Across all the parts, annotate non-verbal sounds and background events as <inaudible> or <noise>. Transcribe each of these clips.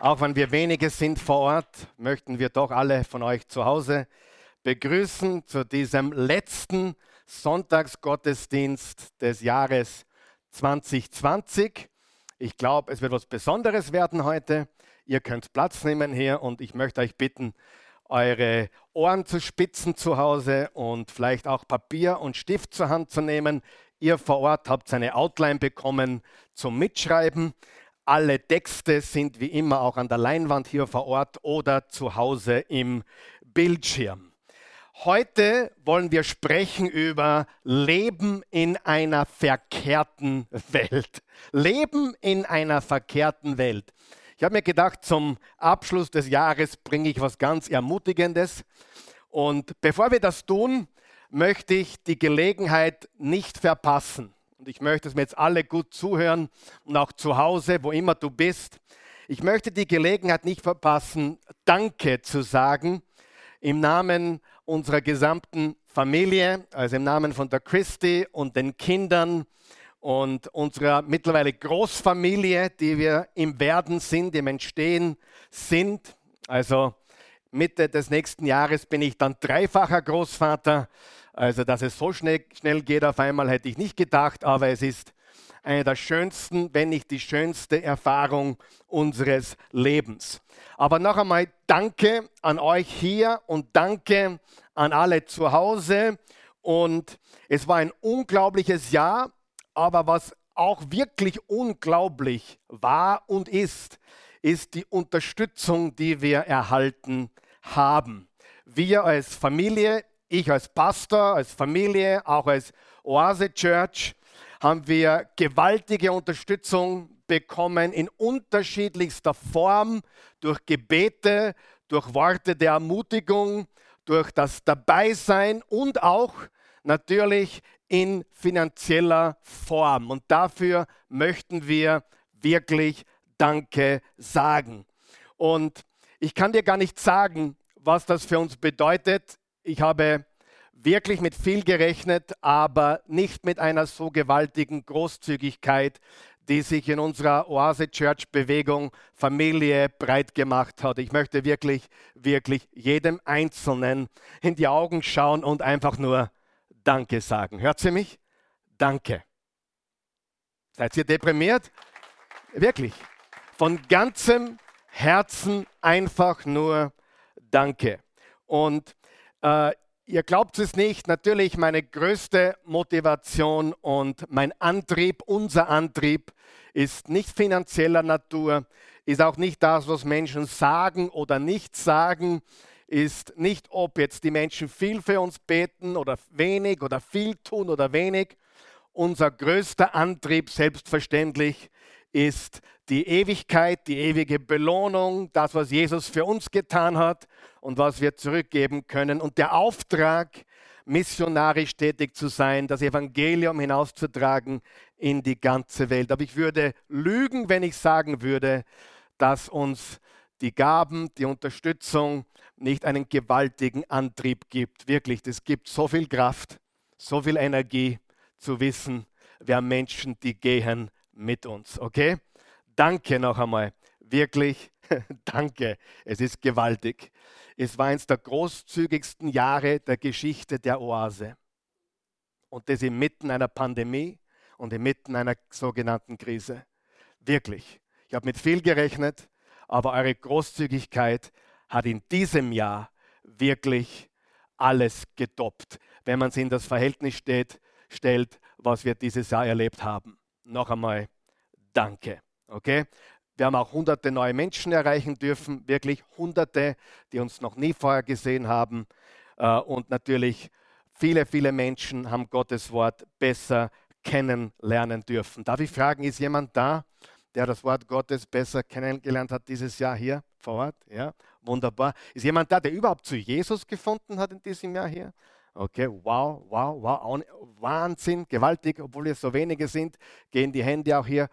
Auch wenn wir wenige sind vor Ort, möchten wir doch alle von euch zu Hause begrüßen zu diesem letzten Sonntagsgottesdienst des Jahres 2020. Ich glaube, es wird was Besonderes werden heute. Ihr könnt Platz nehmen hier und ich möchte euch bitten, eure Ohren zu spitzen zu Hause und vielleicht auch Papier und Stift zur Hand zu nehmen. Ihr vor Ort habt eine Outline bekommen zum Mitschreiben. Alle Texte sind wie immer auch an der Leinwand hier vor Ort oder zu Hause im Bildschirm. Heute wollen wir sprechen über Leben in einer verkehrten Welt. Leben in einer verkehrten Welt. Ich habe mir gedacht, zum Abschluss des Jahres bringe ich was ganz Ermutigendes. Und bevor wir das tun, möchte ich die Gelegenheit nicht verpassen, und ich möchte, dass wir jetzt alle gut zuhören und auch zu Hause, wo immer du bist. Ich möchte die Gelegenheit nicht verpassen, Danke zu sagen im Namen unserer gesamten Familie, also im Namen von der Christi und den Kindern und unserer mittlerweile Großfamilie, die wir im Werden sind, im Entstehen sind. Also Mitte des nächsten Jahres bin ich dann dreifacher Großvater. Also, dass es so schnell, schnell geht auf einmal, hätte ich nicht gedacht, aber es ist eine der schönsten, wenn nicht die schönste Erfahrung unseres Lebens. Aber noch einmal danke an euch hier und danke an alle zu Hause. Und es war ein unglaubliches Jahr, aber was auch wirklich unglaublich war und ist, ist die Unterstützung, die wir erhalten haben. Wir als Familie ich als Pastor, als Familie, auch als Oase Church, haben wir gewaltige Unterstützung bekommen in unterschiedlichster Form, durch Gebete, durch Worte der Ermutigung, durch das Dabeisein und auch natürlich in finanzieller Form. Und dafür möchten wir wirklich Danke sagen. Und ich kann dir gar nicht sagen, was das für uns bedeutet. Ich habe wirklich mit viel gerechnet, aber nicht mit einer so gewaltigen Großzügigkeit, die sich in unserer Oase Church Bewegung Familie breit gemacht hat. Ich möchte wirklich, wirklich jedem Einzelnen in die Augen schauen und einfach nur Danke sagen. Hört sie mich? Danke. Seid ihr deprimiert? Wirklich. Von ganzem Herzen einfach nur Danke. Und äh, ihr glaubt es nicht, natürlich meine größte Motivation und mein Antrieb, unser Antrieb ist nicht finanzieller Natur, ist auch nicht das, was Menschen sagen oder nicht sagen, ist nicht, ob jetzt die Menschen viel für uns beten oder wenig oder viel tun oder wenig. Unser größter Antrieb selbstverständlich ist die Ewigkeit, die ewige Belohnung, das, was Jesus für uns getan hat und was wir zurückgeben können. Und der Auftrag, missionarisch tätig zu sein, das Evangelium hinauszutragen in die ganze Welt. Aber ich würde lügen, wenn ich sagen würde, dass uns die Gaben, die Unterstützung nicht einen gewaltigen Antrieb gibt. Wirklich, es gibt so viel Kraft, so viel Energie zu wissen, haben Menschen, die gehen mit uns. Okay? Danke noch einmal. Wirklich, <laughs> danke. Es ist gewaltig. Es war eines der großzügigsten Jahre der Geschichte der Oase. Und das inmitten einer Pandemie und inmitten einer sogenannten Krise. Wirklich. Ich habe mit viel gerechnet, aber eure Großzügigkeit hat in diesem Jahr wirklich alles getoppt, wenn man es in das Verhältnis steht, stellt, was wir dieses Jahr erlebt haben noch einmal Danke. Okay? Wir haben auch hunderte neue Menschen erreichen dürfen, wirklich hunderte, die uns noch nie vorher gesehen haben. Äh, und natürlich viele, viele Menschen haben Gottes Wort besser kennenlernen dürfen. Darf ich fragen, ist jemand da, der das Wort Gottes besser kennengelernt hat dieses Jahr hier vor Ort? Ja, wunderbar. Ist jemand da, der überhaupt zu Jesus gefunden hat in diesem Jahr hier? Okay, wow, wow, wow, Wahnsinn, gewaltig, obwohl wir so wenige sind, gehen die Hände auch hier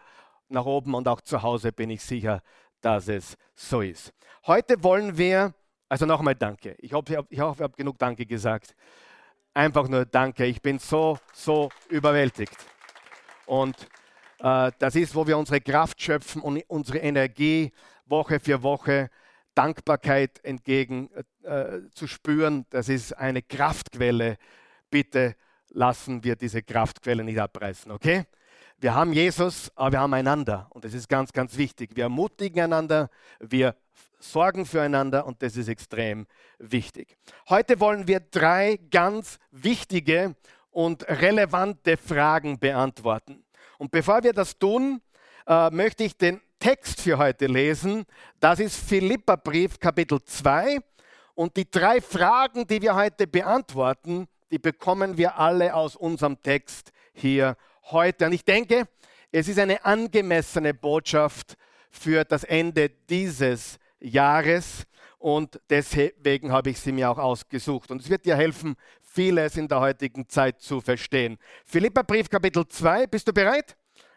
nach oben und auch zu Hause bin ich sicher, dass es so ist. Heute wollen wir, also nochmal Danke. Ich hoffe, ich, hoffe, ich habe genug Danke gesagt. Einfach nur Danke. Ich bin so, so überwältigt. Und äh, das ist, wo wir unsere Kraft schöpfen und unsere Energie, Woche für Woche Dankbarkeit entgegen äh, zu spüren. Das ist eine Kraftquelle. Bitte lassen wir diese Kraftquelle nicht abreißen, okay? Wir haben Jesus, aber wir haben einander und das ist ganz, ganz wichtig. Wir ermutigen einander, wir sorgen füreinander und das ist extrem wichtig. Heute wollen wir drei ganz wichtige und relevante Fragen beantworten. Und bevor wir das tun, äh, möchte ich den Text für heute lesen. Das ist Philipperbrief Kapitel 2. Und die drei Fragen, die wir heute beantworten, die bekommen wir alle aus unserem Text hier heute. Und ich denke, es ist eine angemessene Botschaft für das Ende dieses Jahres und deswegen habe ich sie mir auch ausgesucht. Und es wird dir helfen, vieles in der heutigen Zeit zu verstehen. Philipperbrief Kapitel 2, bist du bereit?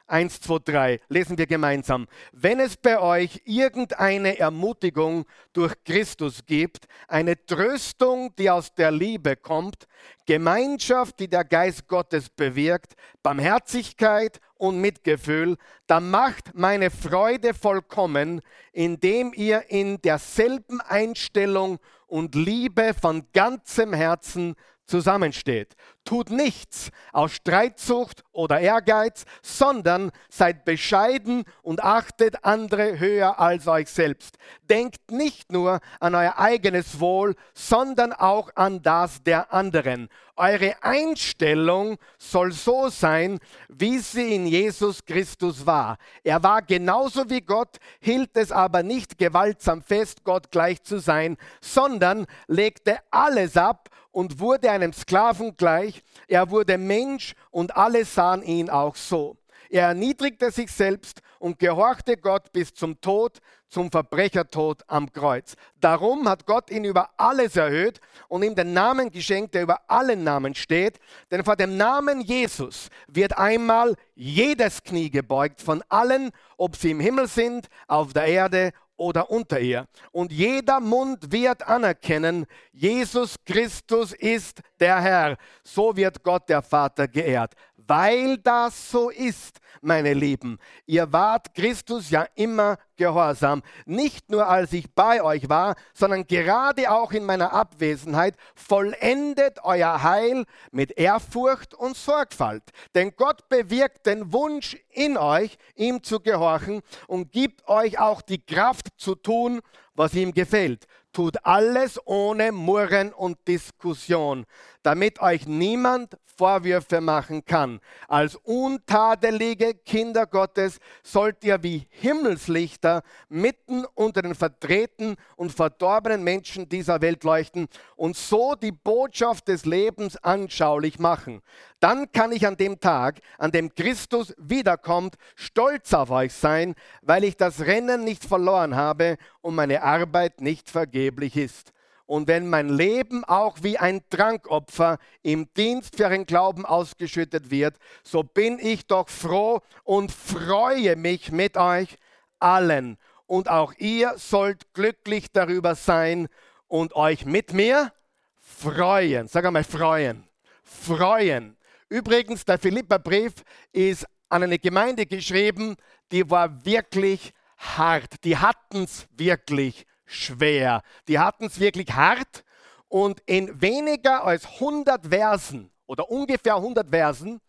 1, 2, 3 lesen wir gemeinsam. Wenn es bei euch irgendeine Ermutigung durch Christus gibt, eine Tröstung, die aus der Liebe kommt, Gemeinschaft, die der Geist Gottes bewirkt, Barmherzigkeit und Mitgefühl, dann macht meine Freude vollkommen, indem ihr in derselben Einstellung und Liebe von ganzem Herzen zusammensteht. Tut nichts aus Streitsucht oder Ehrgeiz, sondern seid bescheiden und achtet andere höher als euch selbst. Denkt nicht nur an euer eigenes Wohl, sondern auch an das der anderen. Eure Einstellung soll so sein, wie sie in Jesus Christus war. Er war genauso wie Gott, hielt es aber nicht gewaltsam fest, Gott gleich zu sein, sondern legte alles ab und wurde einem Sklaven gleich. Er wurde Mensch und alle sahen ihn auch so. Er erniedrigte sich selbst und gehorchte Gott bis zum Tod, zum Verbrechertod am Kreuz. Darum hat Gott ihn über alles erhöht und ihm den Namen geschenkt, der über allen Namen steht. Denn vor dem Namen Jesus wird einmal jedes Knie gebeugt von allen, ob sie im Himmel sind, auf der Erde oder unter ihr. Und jeder Mund wird anerkennen, Jesus Christus ist der Herr. So wird Gott der Vater geehrt. Weil das so ist, meine Lieben, ihr wart Christus ja immer gehorsam, nicht nur als ich bei euch war, sondern gerade auch in meiner Abwesenheit, vollendet euer Heil mit Ehrfurcht und Sorgfalt. Denn Gott bewirkt den Wunsch in euch, ihm zu gehorchen und gibt euch auch die Kraft zu tun, was ihm gefällt. Tut alles ohne Murren und Diskussion, damit euch niemand Vorwürfe machen kann. Als untadelige Kinder Gottes sollt ihr wie Himmelslichter mitten unter den vertreten und verdorbenen Menschen dieser Welt leuchten und so die Botschaft des Lebens anschaulich machen. Dann kann ich an dem Tag, an dem Christus wiederkommt, stolz auf euch sein, weil ich das Rennen nicht verloren habe und meine Arbeit nicht vergeblich ist. Und wenn mein Leben auch wie ein Trankopfer im Dienst für ihren Glauben ausgeschüttet wird, so bin ich doch froh und freue mich mit euch allen. Und auch ihr sollt glücklich darüber sein und euch mit mir freuen. Sag einmal freuen. Freuen. Übrigens, der Philipperbrief ist an eine Gemeinde geschrieben, die war wirklich hart. Die hatten es wirklich schwer. Die hatten es wirklich hart und in weniger als 100 Versen oder ungefähr 100 Versen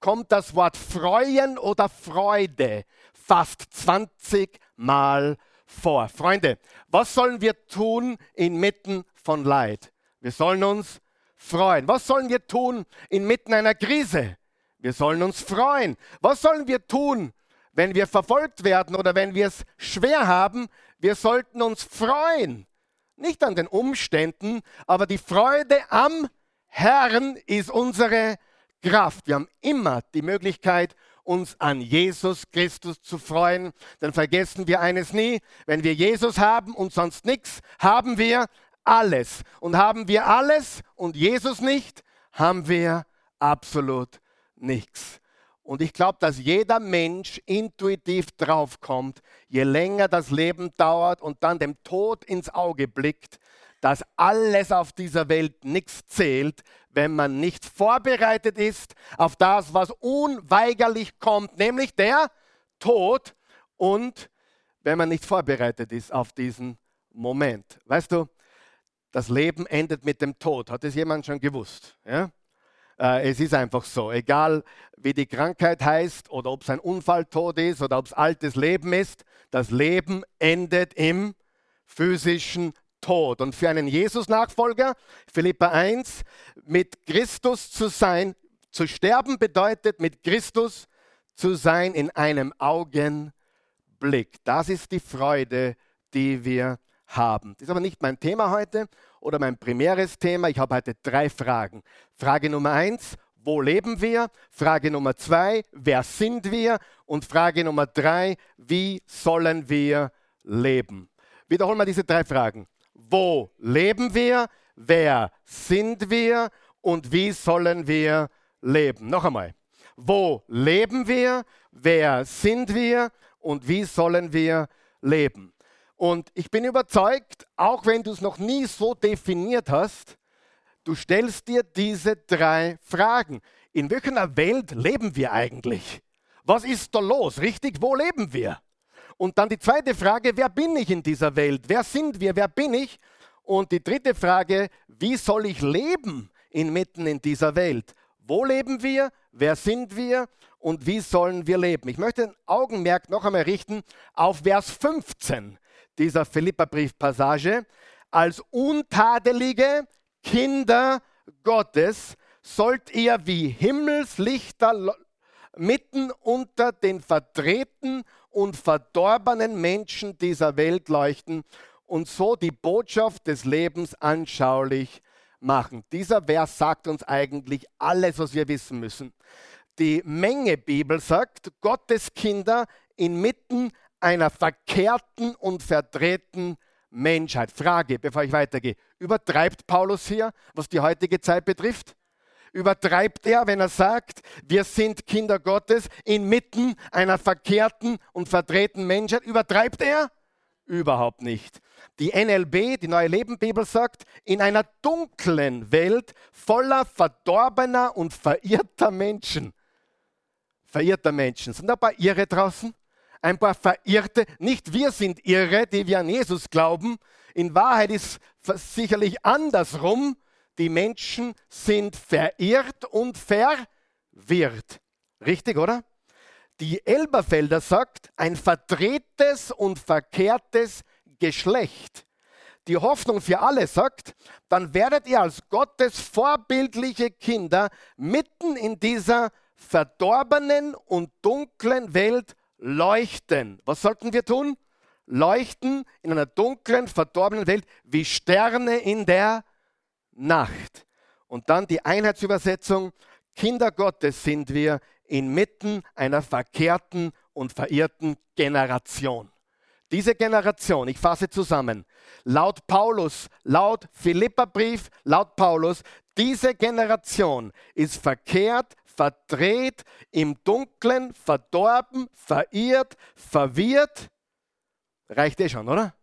kommt das Wort freuen oder Freude fast 20 Mal vor. Freunde, was sollen wir tun inmitten von Leid? Wir sollen uns freuen. Was sollen wir tun inmitten einer Krise? Wir sollen uns freuen. Was sollen wir tun, wenn wir verfolgt werden oder wenn wir es schwer haben? Wir sollten uns freuen. Nicht an den Umständen, aber die Freude am Herrn ist unsere Kraft. Wir haben immer die Möglichkeit, uns an Jesus Christus zu freuen. Dann vergessen wir eines nie, wenn wir Jesus haben und sonst nichts, haben wir alles. Und haben wir alles und Jesus nicht, haben wir absolut nichts. Und ich glaube, dass jeder Mensch intuitiv draufkommt, je länger das Leben dauert und dann dem Tod ins Auge blickt, dass alles auf dieser Welt nichts zählt, wenn man nicht vorbereitet ist auf das, was unweigerlich kommt, nämlich der Tod und wenn man nicht vorbereitet ist auf diesen Moment. Weißt du, das Leben endet mit dem Tod. Hat es jemand schon gewusst? Ja? Äh, es ist einfach so. Egal wie die Krankheit heißt oder ob es ein Unfalltod ist oder ob es altes Leben ist, das Leben endet im physischen Tod. Und für einen Jesus-Nachfolger, Philippa 1, mit Christus zu sein, zu sterben bedeutet, mit Christus zu sein in einem Augenblick. Das ist die Freude, die wir haben. Das ist aber nicht mein Thema heute oder mein primäres Thema. Ich habe heute drei Fragen. Frage Nummer eins, wo leben wir? Frage Nummer zwei, wer sind wir? Und Frage Nummer drei, wie sollen wir leben? Wiederholen wir diese drei Fragen. Wo leben wir? Wer sind wir? Und wie sollen wir leben? Noch einmal. Wo leben wir? Wer sind wir? Und wie sollen wir leben? Und ich bin überzeugt, auch wenn du es noch nie so definiert hast, du stellst dir diese drei Fragen. In welcher Welt leben wir eigentlich? Was ist da los? Richtig, wo leben wir? Und dann die zweite Frage, wer bin ich in dieser Welt? Wer sind wir? Wer bin ich? Und die dritte Frage, wie soll ich leben inmitten in dieser Welt? Wo leben wir? Wer sind wir? Und wie sollen wir leben? Ich möchte ein Augenmerk noch einmal richten auf Vers 15 dieser Philippa-Briefpassage. Als untadelige Kinder Gottes sollt ihr wie Himmelslichter mitten unter den verdrehten und verdorbenen Menschen dieser Welt leuchten und so die Botschaft des Lebens anschaulich machen. Dieser Vers sagt uns eigentlich alles, was wir wissen müssen. Die Menge Bibel sagt, Gottes Kinder inmitten einer verkehrten und verdrehten Menschheit. Frage, bevor ich weitergehe. Übertreibt Paulus hier, was die heutige Zeit betrifft? Übertreibt er, wenn er sagt, wir sind Kinder Gottes inmitten einer verkehrten und verdrehten Menschheit? Übertreibt er? Überhaupt nicht. Die NLB, die Neue Leben Bibel sagt, in einer dunklen Welt voller verdorbener und verirrter Menschen. Verirrter Menschen. Sind da ein paar Irre draußen? Ein paar Verirrte. Nicht wir sind Irre, die wir an Jesus glauben. In Wahrheit ist es sicherlich andersrum. Die Menschen sind verirrt und verwirrt. Richtig, oder? Die Elberfelder sagt, ein verdrehtes und verkehrtes Geschlecht. Die Hoffnung für alle sagt, dann werdet ihr als Gottes vorbildliche Kinder mitten in dieser verdorbenen und dunklen Welt leuchten. Was sollten wir tun? Leuchten in einer dunklen, verdorbenen Welt wie Sterne in der Nacht. Und dann die Einheitsübersetzung, Kinder Gottes sind wir inmitten einer verkehrten und verirrten Generation. Diese Generation, ich fasse zusammen, laut Paulus, laut Philipperbrief, laut Paulus, diese Generation ist verkehrt, verdreht, im Dunklen, verdorben, verirrt, verwirrt. Reicht eh schon, oder?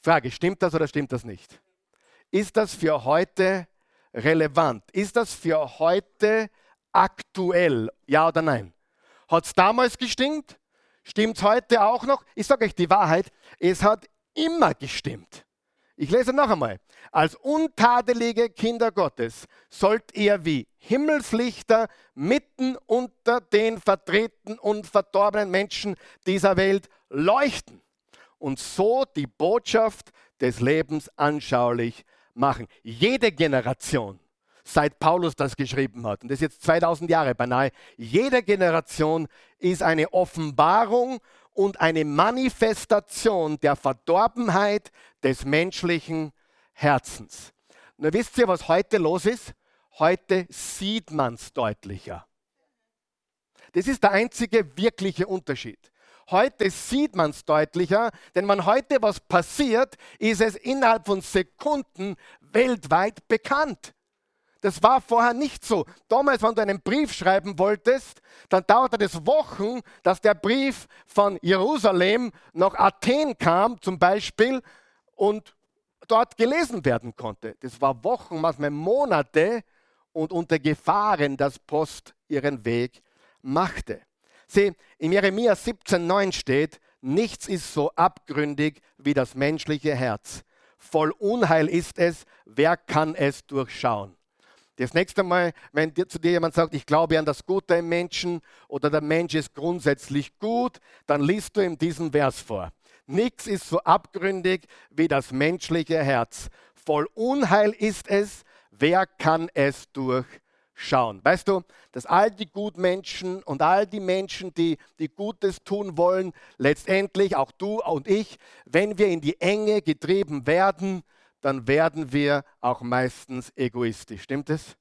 Frage, stimmt das oder stimmt das nicht? Ist das für heute relevant? Ist das für heute aktuell? Ja oder nein? Hat es damals gestimmt? Stimmt es heute auch noch? Ich sage euch die Wahrheit, es hat immer gestimmt. Ich lese noch einmal. Als untadelige Kinder Gottes sollt ihr wie Himmelslichter mitten unter den verdrehten und verdorbenen Menschen dieser Welt leuchten und so die Botschaft des Lebens anschaulich machen. Jede Generation seit Paulus das geschrieben hat. Und das ist jetzt 2000 Jahre beinahe. Jede Generation ist eine Offenbarung und eine Manifestation der Verdorbenheit des menschlichen Herzens. Nur wisst ihr, was heute los ist? Heute sieht man es deutlicher. Das ist der einzige wirkliche Unterschied. Heute sieht man es deutlicher, denn wenn heute was passiert, ist es innerhalb von Sekunden weltweit bekannt. Das war vorher nicht so. Damals, wenn du einen Brief schreiben wolltest, dann dauerte es Wochen, dass der Brief von Jerusalem nach Athen kam, zum Beispiel, und dort gelesen werden konnte. Das war Wochen, manchmal Monate und unter Gefahren, dass Post ihren Weg machte. Sieh, in Jeremia 17,9 steht, nichts ist so abgründig wie das menschliche Herz. Voll Unheil ist es, wer kann es durchschauen? Das nächste Mal, wenn dir, zu dir jemand sagt, ich glaube an das Gute im Menschen oder der Mensch ist grundsätzlich gut, dann liest du ihm diesen Vers vor. Nichts ist so abgründig wie das menschliche Herz. Voll Unheil ist es, wer kann es durchschauen? Weißt du, dass all die Gutmenschen und all die Menschen, die, die Gutes tun wollen, letztendlich auch du und ich, wenn wir in die Enge getrieben werden, dann werden wir auch meistens egoistisch. Stimmt es?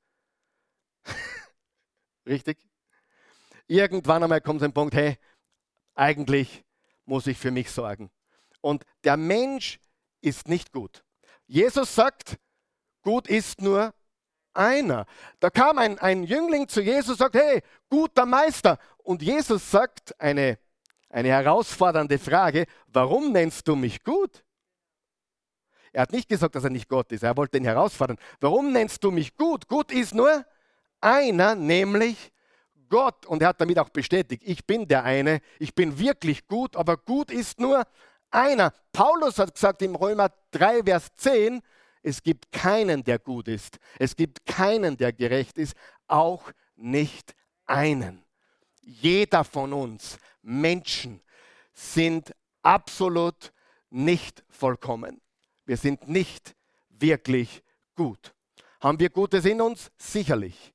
<laughs> Richtig? Irgendwann einmal kommt ein Punkt, hey, eigentlich muss ich für mich sorgen. Und der Mensch ist nicht gut. Jesus sagt, gut ist nur einer. Da kam ein, ein Jüngling zu Jesus und sagt, hey, guter Meister. Und Jesus sagt eine, eine herausfordernde Frage, warum nennst du mich gut? Er hat nicht gesagt, dass er nicht Gott ist. Er wollte ihn herausfordern. Warum nennst du mich gut? Gut ist nur einer, nämlich Gott. Und er hat damit auch bestätigt, ich bin der eine, ich bin wirklich gut, aber gut ist nur einer. Paulus hat gesagt im Römer 3, Vers 10, es gibt keinen, der gut ist. Es gibt keinen, der gerecht ist, auch nicht einen. Jeder von uns, Menschen, sind absolut nicht vollkommen. Wir sind nicht wirklich gut. Haben wir Gutes in uns? Sicherlich.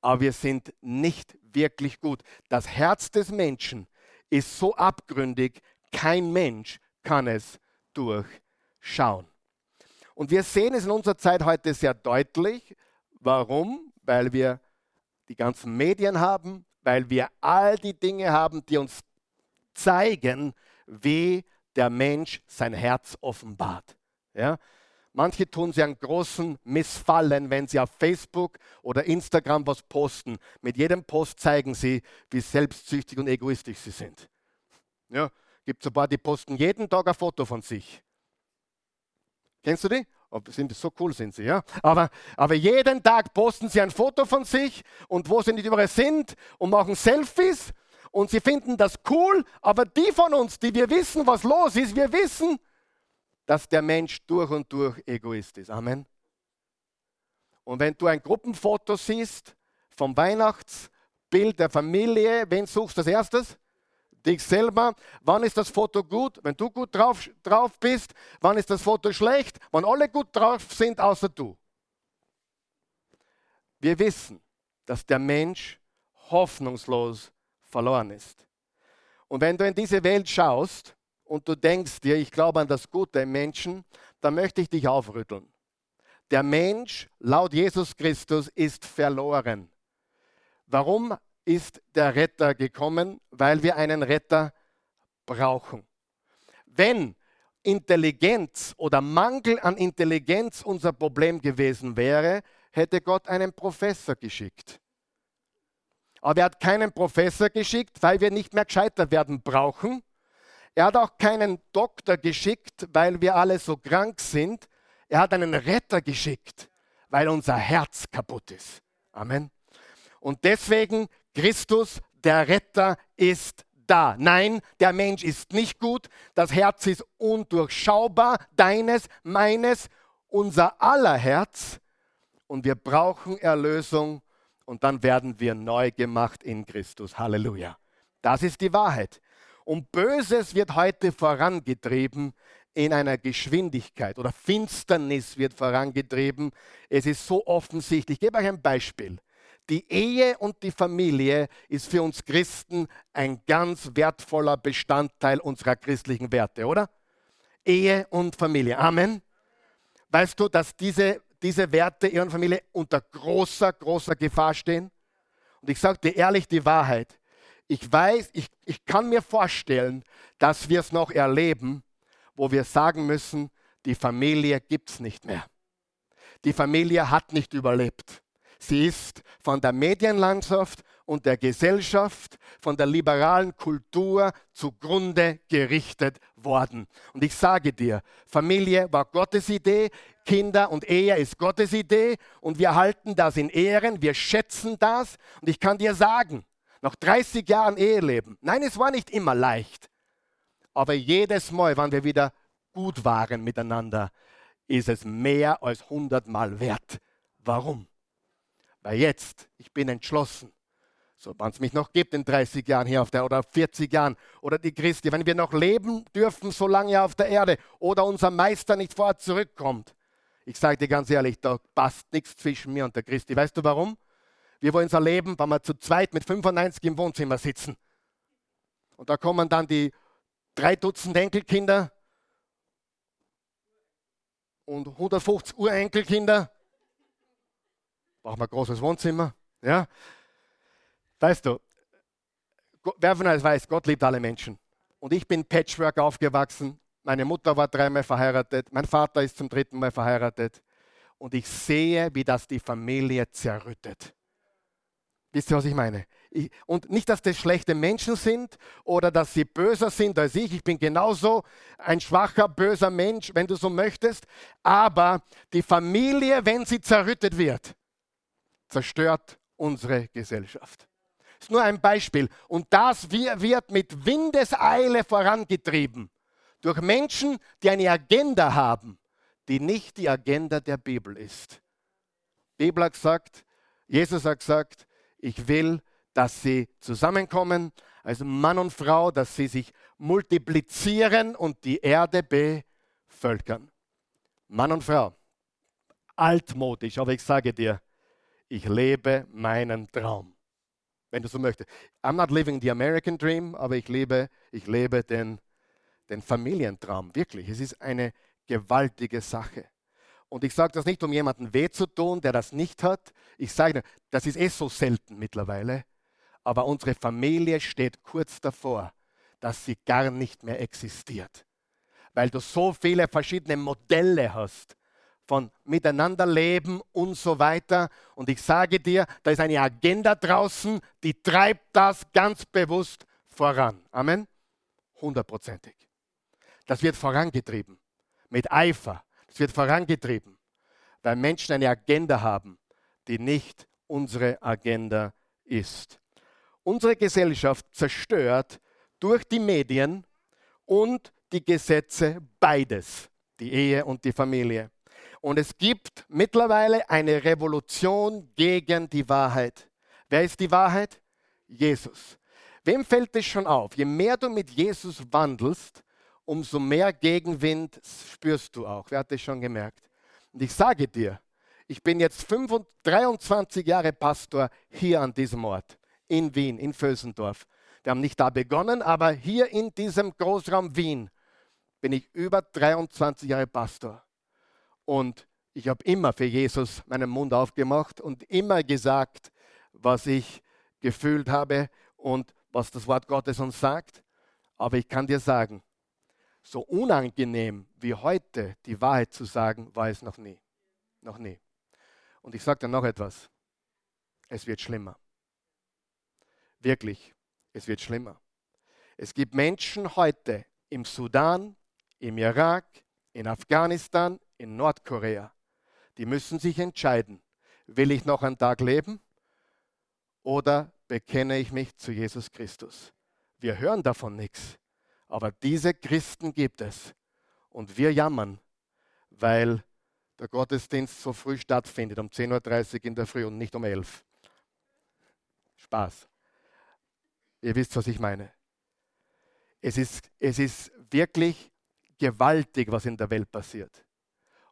Aber wir sind nicht wirklich gut. Das Herz des Menschen ist so abgründig, kein Mensch kann es durchschauen. Und wir sehen es in unserer Zeit heute sehr deutlich. Warum? Weil wir die ganzen Medien haben, weil wir all die Dinge haben, die uns zeigen, wie der Mensch sein Herz offenbart. Ja? Manche tun sie einen großen Missfallen, wenn sie auf Facebook oder Instagram was posten. Mit jedem Post zeigen sie, wie selbstsüchtig und egoistisch sie sind. Ja, gibt es ein paar, die posten jeden Tag ein Foto von sich. Kennst du die? Sind so cool sind sie, ja? Aber, aber jeden Tag posten sie ein Foto von sich und wo sie nicht überall sind und machen Selfies und sie finden das cool, aber die von uns, die wir wissen, was los ist, wir wissen, dass der Mensch durch und durch Egoist ist. Amen. Und wenn du ein Gruppenfoto siehst vom Weihnachtsbild der Familie, wen suchst du als erstes? Dich selber. Wann ist das Foto gut? Wenn du gut drauf, drauf bist. Wann ist das Foto schlecht? Wann alle gut drauf sind, außer du. Wir wissen, dass der Mensch hoffnungslos verloren ist. Und wenn du in diese Welt schaust, und du denkst dir, ich glaube an das Gute im Menschen, dann möchte ich dich aufrütteln. Der Mensch, laut Jesus Christus, ist verloren. Warum ist der Retter gekommen? Weil wir einen Retter brauchen. Wenn Intelligenz oder Mangel an Intelligenz unser Problem gewesen wäre, hätte Gott einen Professor geschickt. Aber er hat keinen Professor geschickt, weil wir nicht mehr gescheiter werden brauchen, er hat auch keinen Doktor geschickt, weil wir alle so krank sind. Er hat einen Retter geschickt, weil unser Herz kaputt ist. Amen. Und deswegen, Christus, der Retter, ist da. Nein, der Mensch ist nicht gut. Das Herz ist undurchschaubar. Deines, meines, unser aller Herz. Und wir brauchen Erlösung. Und dann werden wir neu gemacht in Christus. Halleluja. Das ist die Wahrheit. Und Böses wird heute vorangetrieben in einer Geschwindigkeit oder Finsternis wird vorangetrieben. Es ist so offensichtlich. Ich gebe euch ein Beispiel. Die Ehe und die Familie ist für uns Christen ein ganz wertvoller Bestandteil unserer christlichen Werte, oder? Ehe und Familie. Amen. Weißt du, dass diese, diese Werte Ehe und Familie unter großer, großer Gefahr stehen? Und ich sage dir ehrlich die Wahrheit ich weiß, ich, ich kann mir vorstellen, dass wir es noch erleben, wo wir sagen müssen, die Familie gibt es nicht mehr. Die Familie hat nicht überlebt. Sie ist von der Medienlandschaft und der Gesellschaft, von der liberalen Kultur zugrunde gerichtet worden. Und ich sage dir, Familie war Gottes Idee, Kinder und Ehe ist Gottes Idee und wir halten das in Ehren, wir schätzen das. Und ich kann dir sagen, nach 30 Jahren Eheleben. Nein, es war nicht immer leicht. Aber jedes Mal, wenn wir wieder gut waren miteinander, ist es mehr als hundertmal wert. Warum? Weil jetzt, ich bin entschlossen, so wenn es mich noch gibt in 30 Jahren hier auf der oder 40 Jahren oder die Christi, wenn wir noch leben dürfen so lange auf der Erde oder unser Meister nicht vorher zurückkommt. Ich sage dir ganz ehrlich, da passt nichts zwischen mir und der Christi. Weißt du warum? Wir wollen es erleben, wenn wir zu zweit mit 95 im Wohnzimmer sitzen. Und da kommen dann die drei Dutzend Enkelkinder und 150 Urenkelkinder. Brauchen wir ein großes Wohnzimmer. Ja? Weißt du, wer von euch weiß, Gott liebt alle Menschen. Und ich bin Patchwork aufgewachsen. Meine Mutter war dreimal verheiratet. Mein Vater ist zum dritten Mal verheiratet. Und ich sehe, wie das die Familie zerrüttet. Wisst ihr, was ich meine? Ich, und nicht, dass das schlechte Menschen sind oder dass sie böser sind als ich. Ich bin genauso ein schwacher, böser Mensch, wenn du so möchtest. Aber die Familie, wenn sie zerrüttet wird, zerstört unsere Gesellschaft. Das ist nur ein Beispiel. Und das wird mit Windeseile vorangetrieben durch Menschen, die eine Agenda haben, die nicht die Agenda der Bibel ist. Die Bibel hat gesagt, Jesus hat gesagt, ich will, dass sie zusammenkommen, also Mann und Frau, dass sie sich multiplizieren und die Erde bevölkern. Mann und Frau. Altmodisch, aber ich sage dir, ich lebe meinen Traum wenn du so möchtest. I'm not living the American Dream, aber ich lebe, ich lebe den, den Familientraum, wirklich. Es ist eine gewaltige Sache. Und ich sage das nicht, um jemanden weh zu tun, der das nicht hat. Ich sage, das ist eh so selten mittlerweile. Aber unsere Familie steht kurz davor, dass sie gar nicht mehr existiert. Weil du so viele verschiedene Modelle hast, von Miteinanderleben und so weiter. Und ich sage dir, da ist eine Agenda draußen, die treibt das ganz bewusst voran. Amen. Hundertprozentig. Das wird vorangetrieben. Mit Eifer. Das wird vorangetrieben. Weil Menschen eine Agenda haben, die nicht unsere Agenda ist. Unsere Gesellschaft zerstört durch die Medien und die Gesetze beides, die Ehe und die Familie. Und es gibt mittlerweile eine Revolution gegen die Wahrheit. Wer ist die Wahrheit? Jesus. Wem fällt es schon auf? Je mehr du mit Jesus wandelst, umso mehr Gegenwind spürst du auch. Wer hat das schon gemerkt? Und ich sage dir, ich bin jetzt 23 Jahre Pastor hier an diesem Ort, in Wien, in Vösendorf. Wir haben nicht da begonnen, aber hier in diesem Großraum Wien bin ich über 23 Jahre Pastor. Und ich habe immer für Jesus meinen Mund aufgemacht und immer gesagt, was ich gefühlt habe und was das Wort Gottes uns sagt. Aber ich kann dir sagen, so unangenehm wie heute die Wahrheit zu sagen, war es noch nie. Noch nie. Und ich sage dir noch etwas. Es wird schlimmer. Wirklich, es wird schlimmer. Es gibt Menschen heute im Sudan, im Irak, in Afghanistan, in Nordkorea, die müssen sich entscheiden, will ich noch einen Tag leben oder bekenne ich mich zu Jesus Christus. Wir hören davon nichts, aber diese Christen gibt es und wir jammern, weil der Gottesdienst so früh stattfindet, um 10.30 Uhr in der Früh und nicht um 11 Uhr. Spaß. Ihr wisst, was ich meine. Es ist, es ist wirklich gewaltig, was in der Welt passiert.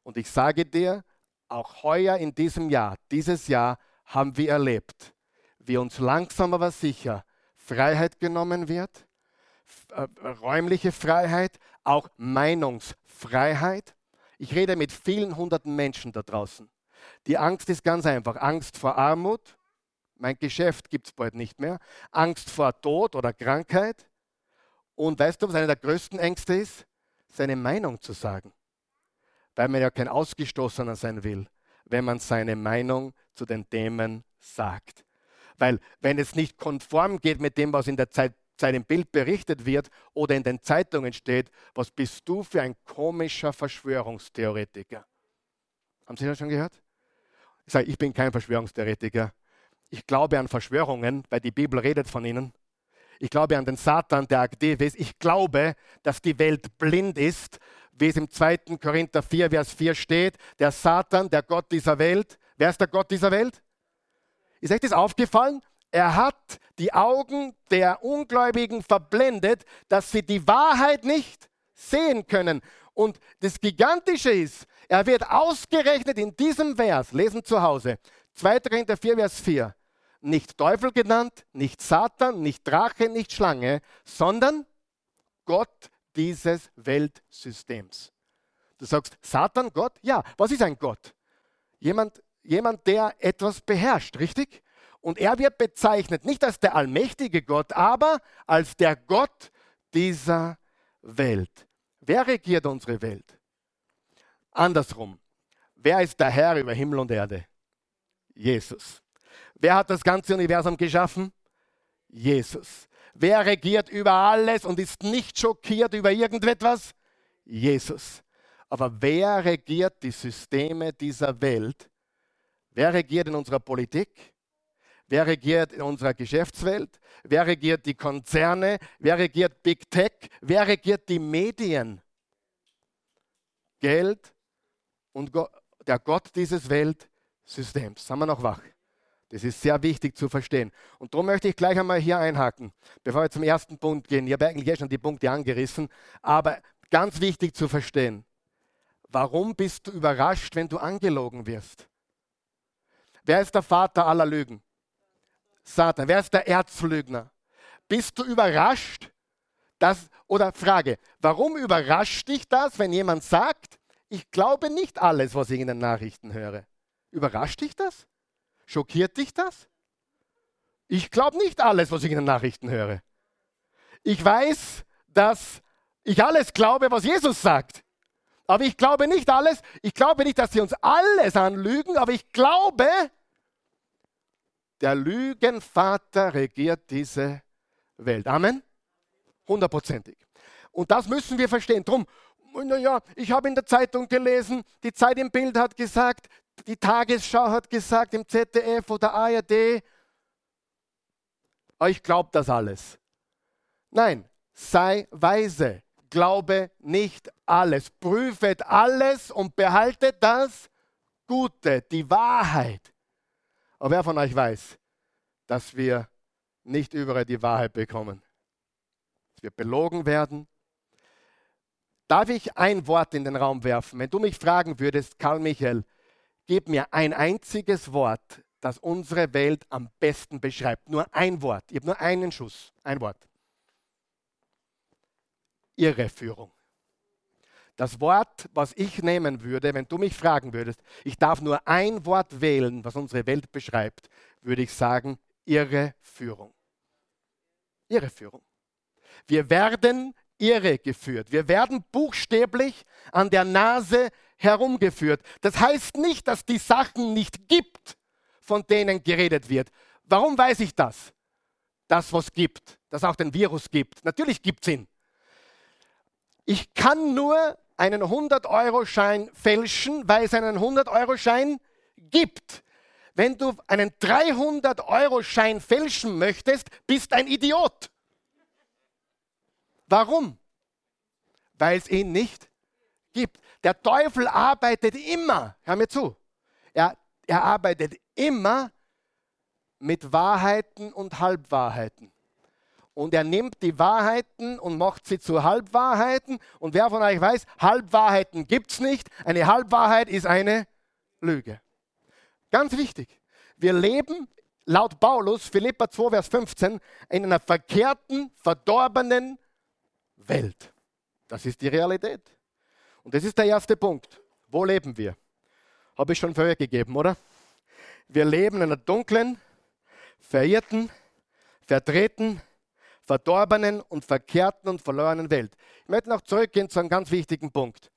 Und ich sage dir, auch heuer in diesem Jahr, dieses Jahr haben wir erlebt, wie uns langsam aber sicher Freiheit genommen wird, räumliche Freiheit, auch Meinungsfreiheit. Ich rede mit vielen hunderten Menschen da draußen. Die Angst ist ganz einfach. Angst vor Armut, mein Geschäft gibt es bald nicht mehr. Angst vor Tod oder Krankheit. Und weißt du, was eine der größten Ängste ist? Seine Meinung zu sagen weil man ja kein Ausgestoßener sein will, wenn man seine Meinung zu den Themen sagt. Weil wenn es nicht konform geht mit dem, was in der Zeit, Zeit im Bild berichtet wird oder in den Zeitungen steht, was bist du für ein komischer Verschwörungstheoretiker? Haben Sie das schon gehört? Ich sage, ich bin kein Verschwörungstheoretiker. Ich glaube an Verschwörungen, weil die Bibel redet von ihnen. Ich glaube an den Satan, der aktiv ist. Ich glaube, dass die Welt blind ist, wie es im 2. Korinther 4, Vers 4 steht. Der Satan, der Gott dieser Welt. Wer ist der Gott dieser Welt? Ist euch das aufgefallen? Er hat die Augen der Ungläubigen verblendet, dass sie die Wahrheit nicht sehen können. Und das Gigantische ist, er wird ausgerechnet in diesem Vers, lesen zu Hause, 2. Korinther 4, Vers 4, nicht Teufel genannt, nicht Satan, nicht Drache, nicht Schlange, sondern Gott dieses Weltsystems. Du sagst, Satan, Gott? Ja, was ist ein Gott? Jemand, jemand, der etwas beherrscht, richtig? Und er wird bezeichnet nicht als der allmächtige Gott, aber als der Gott dieser Welt. Wer regiert unsere Welt? Andersrum. Wer ist der Herr über Himmel und Erde? Jesus. Wer hat das ganze Universum geschaffen? Jesus. Wer regiert über alles und ist nicht schockiert über irgendetwas? Jesus. Aber wer regiert die Systeme dieser Welt? Wer regiert in unserer Politik? Wer regiert in unserer Geschäftswelt? Wer regiert die Konzerne? Wer regiert Big Tech? Wer regiert die Medien? Geld und der Gott dieses Weltsystems. Sind wir noch wach? Das ist sehr wichtig zu verstehen. Und darum möchte ich gleich einmal hier einhaken, bevor wir zum ersten Punkt gehen. Ich habe eigentlich eh schon die Punkte angerissen, aber ganz wichtig zu verstehen. Warum bist du überrascht, wenn du angelogen wirst? Wer ist der Vater aller Lügen? Satan. Wer ist der Erzlügner? Bist du überrascht, dass, oder Frage, warum überrascht dich das, wenn jemand sagt, ich glaube nicht alles, was ich in den Nachrichten höre? Überrascht dich das? Schockiert dich das? Ich glaube nicht alles, was ich in den Nachrichten höre. Ich weiß, dass ich alles glaube, was Jesus sagt. Aber ich glaube nicht alles. Ich glaube nicht, dass sie uns alles anlügen, aber ich glaube, der Lügenvater regiert diese Welt. Amen? Hundertprozentig. Und das müssen wir verstehen. Drum, naja, ich habe in der Zeitung gelesen, die Zeit im Bild hat gesagt, die Tagesschau hat gesagt, im ZDF oder ARD. Ich glaube das alles. Nein, sei weise. Glaube nicht alles. Prüfet alles und behaltet das Gute, die Wahrheit. Aber wer von euch weiß, dass wir nicht überall die Wahrheit bekommen? Dass wir belogen werden? Darf ich ein Wort in den Raum werfen? Wenn du mich fragen würdest, Karl Michael, gib mir ein einziges Wort, das unsere Welt am besten beschreibt. Nur ein Wort. Ich habe nur einen Schuss. Ein Wort. Irreführung. Das Wort, was ich nehmen würde, wenn du mich fragen würdest, ich darf nur ein Wort wählen, was unsere Welt beschreibt, würde ich sagen, Irreführung. Irreführung. Wir werden irregeführt. Wir werden buchstäblich an der Nase herumgeführt. Das heißt nicht, dass die Sachen nicht gibt, von denen geredet wird. Warum weiß ich das? Das, was gibt, dass auch den Virus gibt. Natürlich gibt es ihn. Ich kann nur einen 100-Euro-Schein fälschen, weil es einen 100-Euro-Schein gibt. Wenn du einen 300-Euro-Schein fälschen möchtest, bist ein Idiot. Warum? Weil es ihn nicht gibt. Der Teufel arbeitet immer, hör mir zu, er, er arbeitet immer mit Wahrheiten und Halbwahrheiten und er nimmt die Wahrheiten und macht sie zu Halbwahrheiten. Und wer von euch weiß, Halbwahrheiten gibt es nicht. Eine Halbwahrheit ist eine Lüge. Ganz wichtig. Wir leben laut Paulus, Philippa 2, Vers 15, in einer verkehrten, verdorbenen Welt. Das ist die Realität. Und das ist der erste Punkt. Wo leben wir? Habe ich schon vorher gegeben, oder? Wir leben in einer dunklen, verirrten, verdrehten, verdorbenen und verkehrten und verlorenen Welt. Ich möchte noch zurückgehen zu einem ganz wichtigen Punkt.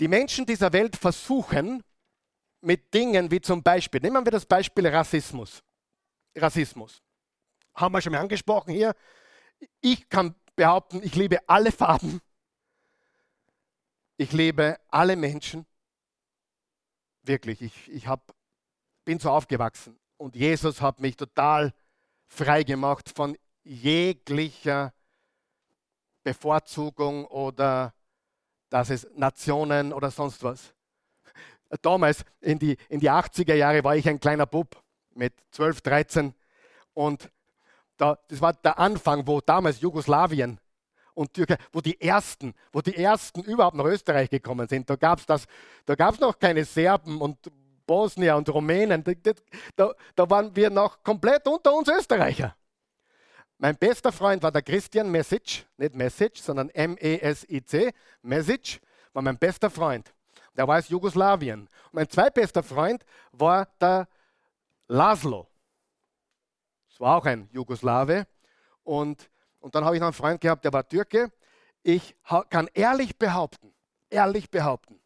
Die Menschen dieser Welt versuchen mit Dingen wie zum Beispiel, nehmen wir das Beispiel Rassismus. Rassismus. Haben wir schon mal angesprochen hier. Ich kann behaupten, ich liebe alle Farben. Ich liebe alle Menschen. Wirklich, ich, ich hab, bin so aufgewachsen. Und Jesus hat mich total frei gemacht von jeglicher Bevorzugung oder dass es Nationen oder sonst was. Damals, in die, in die 80er Jahre, war ich ein kleiner Bub mit 12, 13 und da, das war der Anfang, wo damals Jugoslawien und Türkei, wo die ersten, wo die ersten überhaupt nach Österreich gekommen sind. Da gab es da noch keine Serben und Bosnier und Rumänen. Da, da, da waren wir noch komplett unter uns Österreicher. Mein bester Freund war der Christian Mesic, nicht Message, sondern M-E-S-I-C. Mesic war mein bester Freund. Der war aus Jugoslawien. Und mein zweitbester Freund war der Laszlo. Das war auch ein Jugoslawe. Und, und dann habe ich noch einen Freund gehabt, der war Türke. Ich kann ehrlich behaupten, ehrlich behaupten,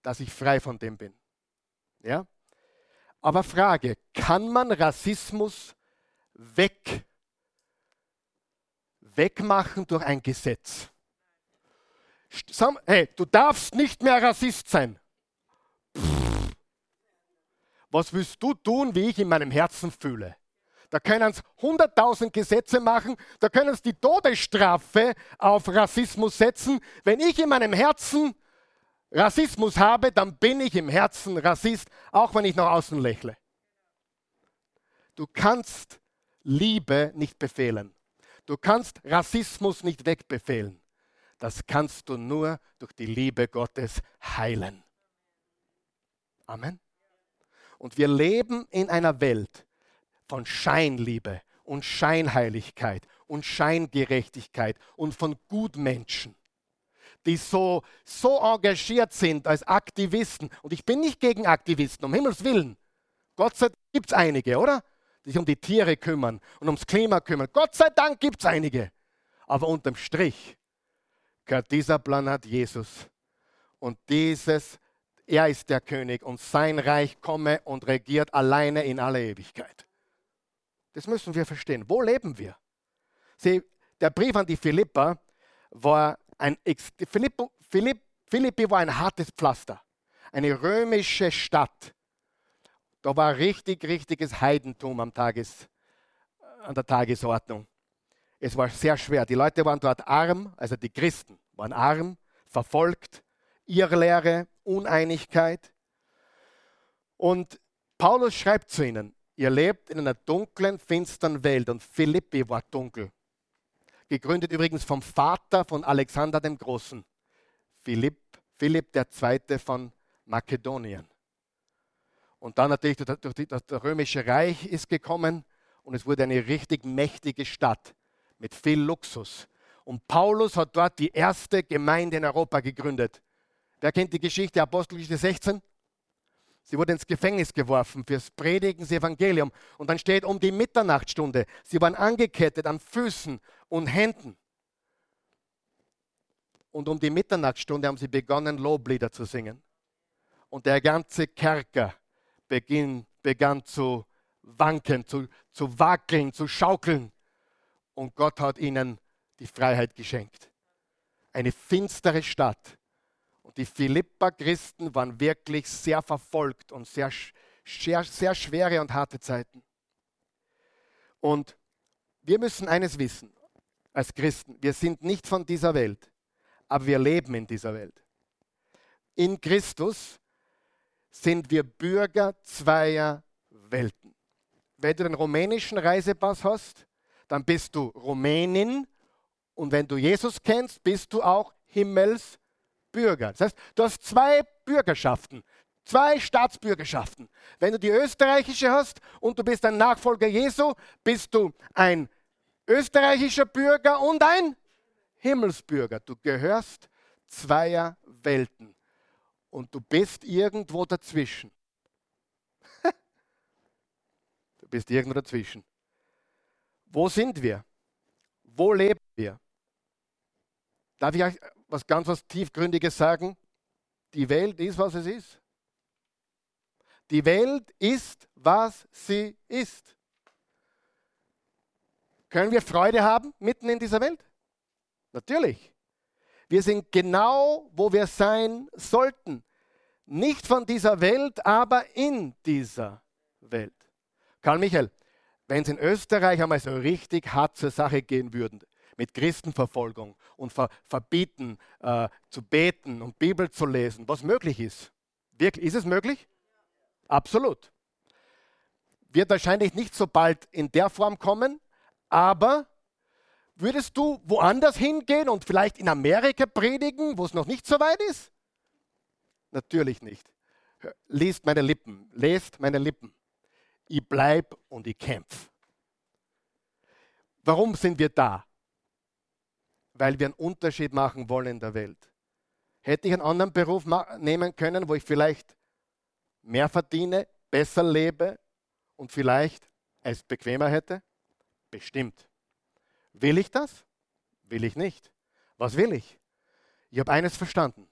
dass ich frei von dem bin. Ja? Aber Frage, kann man Rassismus weg, wegmachen durch ein Gesetz. Hey, du darfst nicht mehr Rassist sein. Was willst du tun, wie ich in meinem Herzen fühle? Da können es 100.000 Gesetze machen, da können es die Todesstrafe auf Rassismus setzen. Wenn ich in meinem Herzen Rassismus habe, dann bin ich im Herzen Rassist, auch wenn ich nach außen lächle. Du kannst Liebe nicht befehlen. Du kannst Rassismus nicht wegbefehlen. Das kannst du nur durch die Liebe Gottes heilen. Amen. Und wir leben in einer Welt von Scheinliebe und Scheinheiligkeit und Scheingerechtigkeit und von Gutmenschen, die so, so engagiert sind als Aktivisten. Und ich bin nicht gegen Aktivisten, um Himmels Willen. Gott sei Dank gibt es einige, oder? Sich um die Tiere kümmern und ums Klima kümmern. Gott sei Dank gibt es einige. Aber unterm Strich gehört dieser Planet Jesus. Und dieses, er ist der König und sein Reich komme und regiert alleine in aller Ewigkeit. Das müssen wir verstehen. Wo leben wir? Sie, der Brief an die Philippa war ein, Philippi, Philippi war ein hartes Pflaster. Eine römische Stadt da war richtig, richtiges Heidentum am Tages, an der Tagesordnung. Es war sehr schwer. Die Leute waren dort arm, also die Christen waren arm, verfolgt, Irrlehre, Uneinigkeit. Und Paulus schreibt zu ihnen, ihr lebt in einer dunklen, finsteren Welt und Philippi war dunkel. Gegründet übrigens vom Vater von Alexander dem Großen, Philipp, Philipp II. von Makedonien. Und dann natürlich durch die, das römische Reich ist gekommen und es wurde eine richtig mächtige Stadt mit viel Luxus. Und Paulus hat dort die erste Gemeinde in Europa gegründet. Wer kennt die Geschichte Apostelgeschichte 16? Sie wurde ins Gefängnis geworfen fürs Predigen des Evangelium. Und dann steht um die Mitternachtsstunde. Sie waren angekettet an Füßen und Händen. Und um die Mitternachtsstunde haben sie begonnen, Loblieder zu singen. Und der ganze Kerker beginn, begann zu wanken, zu, zu wackeln, zu schaukeln. Und Gott hat ihnen die Freiheit geschenkt. Eine finstere Stadt. Und die Philippa-Christen waren wirklich sehr verfolgt und sehr, sehr, sehr schwere und harte Zeiten. Und wir müssen eines wissen als Christen. Wir sind nicht von dieser Welt, aber wir leben in dieser Welt. In Christus sind wir Bürger zweier Welten. Wenn du den rumänischen Reisepass hast, dann bist du Rumänin und wenn du Jesus kennst, bist du auch Himmelsbürger. Das heißt, du hast zwei Bürgerschaften, zwei Staatsbürgerschaften. Wenn du die österreichische hast und du bist ein Nachfolger Jesu, bist du ein österreichischer Bürger und ein Himmelsbürger. Du gehörst zweier Welten und du bist irgendwo dazwischen. <laughs> du bist irgendwo dazwischen. Wo sind wir? Wo leben wir? Darf ich euch was ganz was tiefgründiges sagen? Die Welt ist, was es ist. Die Welt ist, was sie ist. Können wir Freude haben mitten in dieser Welt? Natürlich. Wir sind genau, wo wir sein sollten. Nicht von dieser Welt, aber in dieser Welt. Karl Michael, wenn es in Österreich einmal so richtig hart zur Sache gehen würde, mit Christenverfolgung und ver verbieten äh, zu beten und Bibel zu lesen, was möglich ist. Wirklich, ist es möglich? Absolut. Wird wahrscheinlich nicht so bald in der Form kommen, aber würdest du woanders hingehen und vielleicht in Amerika predigen, wo es noch nicht so weit ist? Natürlich nicht. Liest meine Lippen, lest meine Lippen. Ich bleib und ich kämpfe. Warum sind wir da? Weil wir einen Unterschied machen wollen in der Welt. Hätte ich einen anderen Beruf nehmen können, wo ich vielleicht mehr verdiene, besser lebe und vielleicht es bequemer hätte? Bestimmt. Will ich das? Will ich nicht. Was will ich? Ich habe eines verstanden.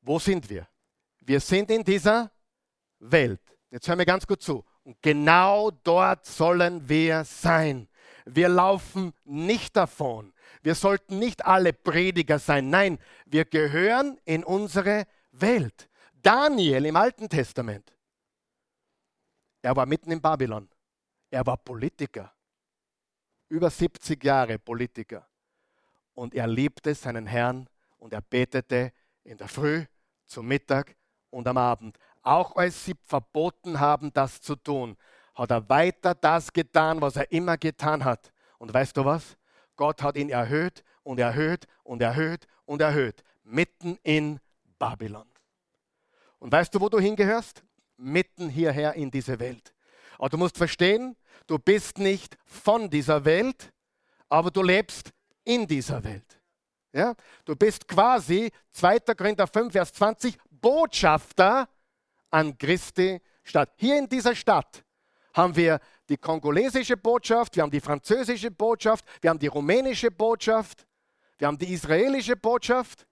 Wo sind wir? Wir sind in dieser Welt. Jetzt hören wir ganz gut zu. Und genau dort sollen wir sein. Wir laufen nicht davon. Wir sollten nicht alle Prediger sein. Nein, wir gehören in unsere Welt. Daniel im Alten Testament, er war mitten in Babylon. Er war Politiker. Über 70 Jahre Politiker. Und er liebte seinen Herrn und er betete in der Früh, zum Mittag und am Abend. Auch als sie verboten haben, das zu tun, hat er weiter das getan, was er immer getan hat. Und weißt du was? Gott hat ihn erhöht und erhöht und erhöht und erhöht, mitten in Babylon. Und weißt du, wo du hingehörst? Mitten hierher in diese Welt. Aber du musst verstehen, du bist nicht von dieser Welt, aber du lebst in dieser Welt. Ja? Du bist quasi, 2. Korinther 5, Vers 20, Botschafter an Christi Stadt. Hier in dieser Stadt haben wir die kongolesische Botschaft, wir haben die französische Botschaft, wir haben die rumänische Botschaft, wir haben die israelische Botschaft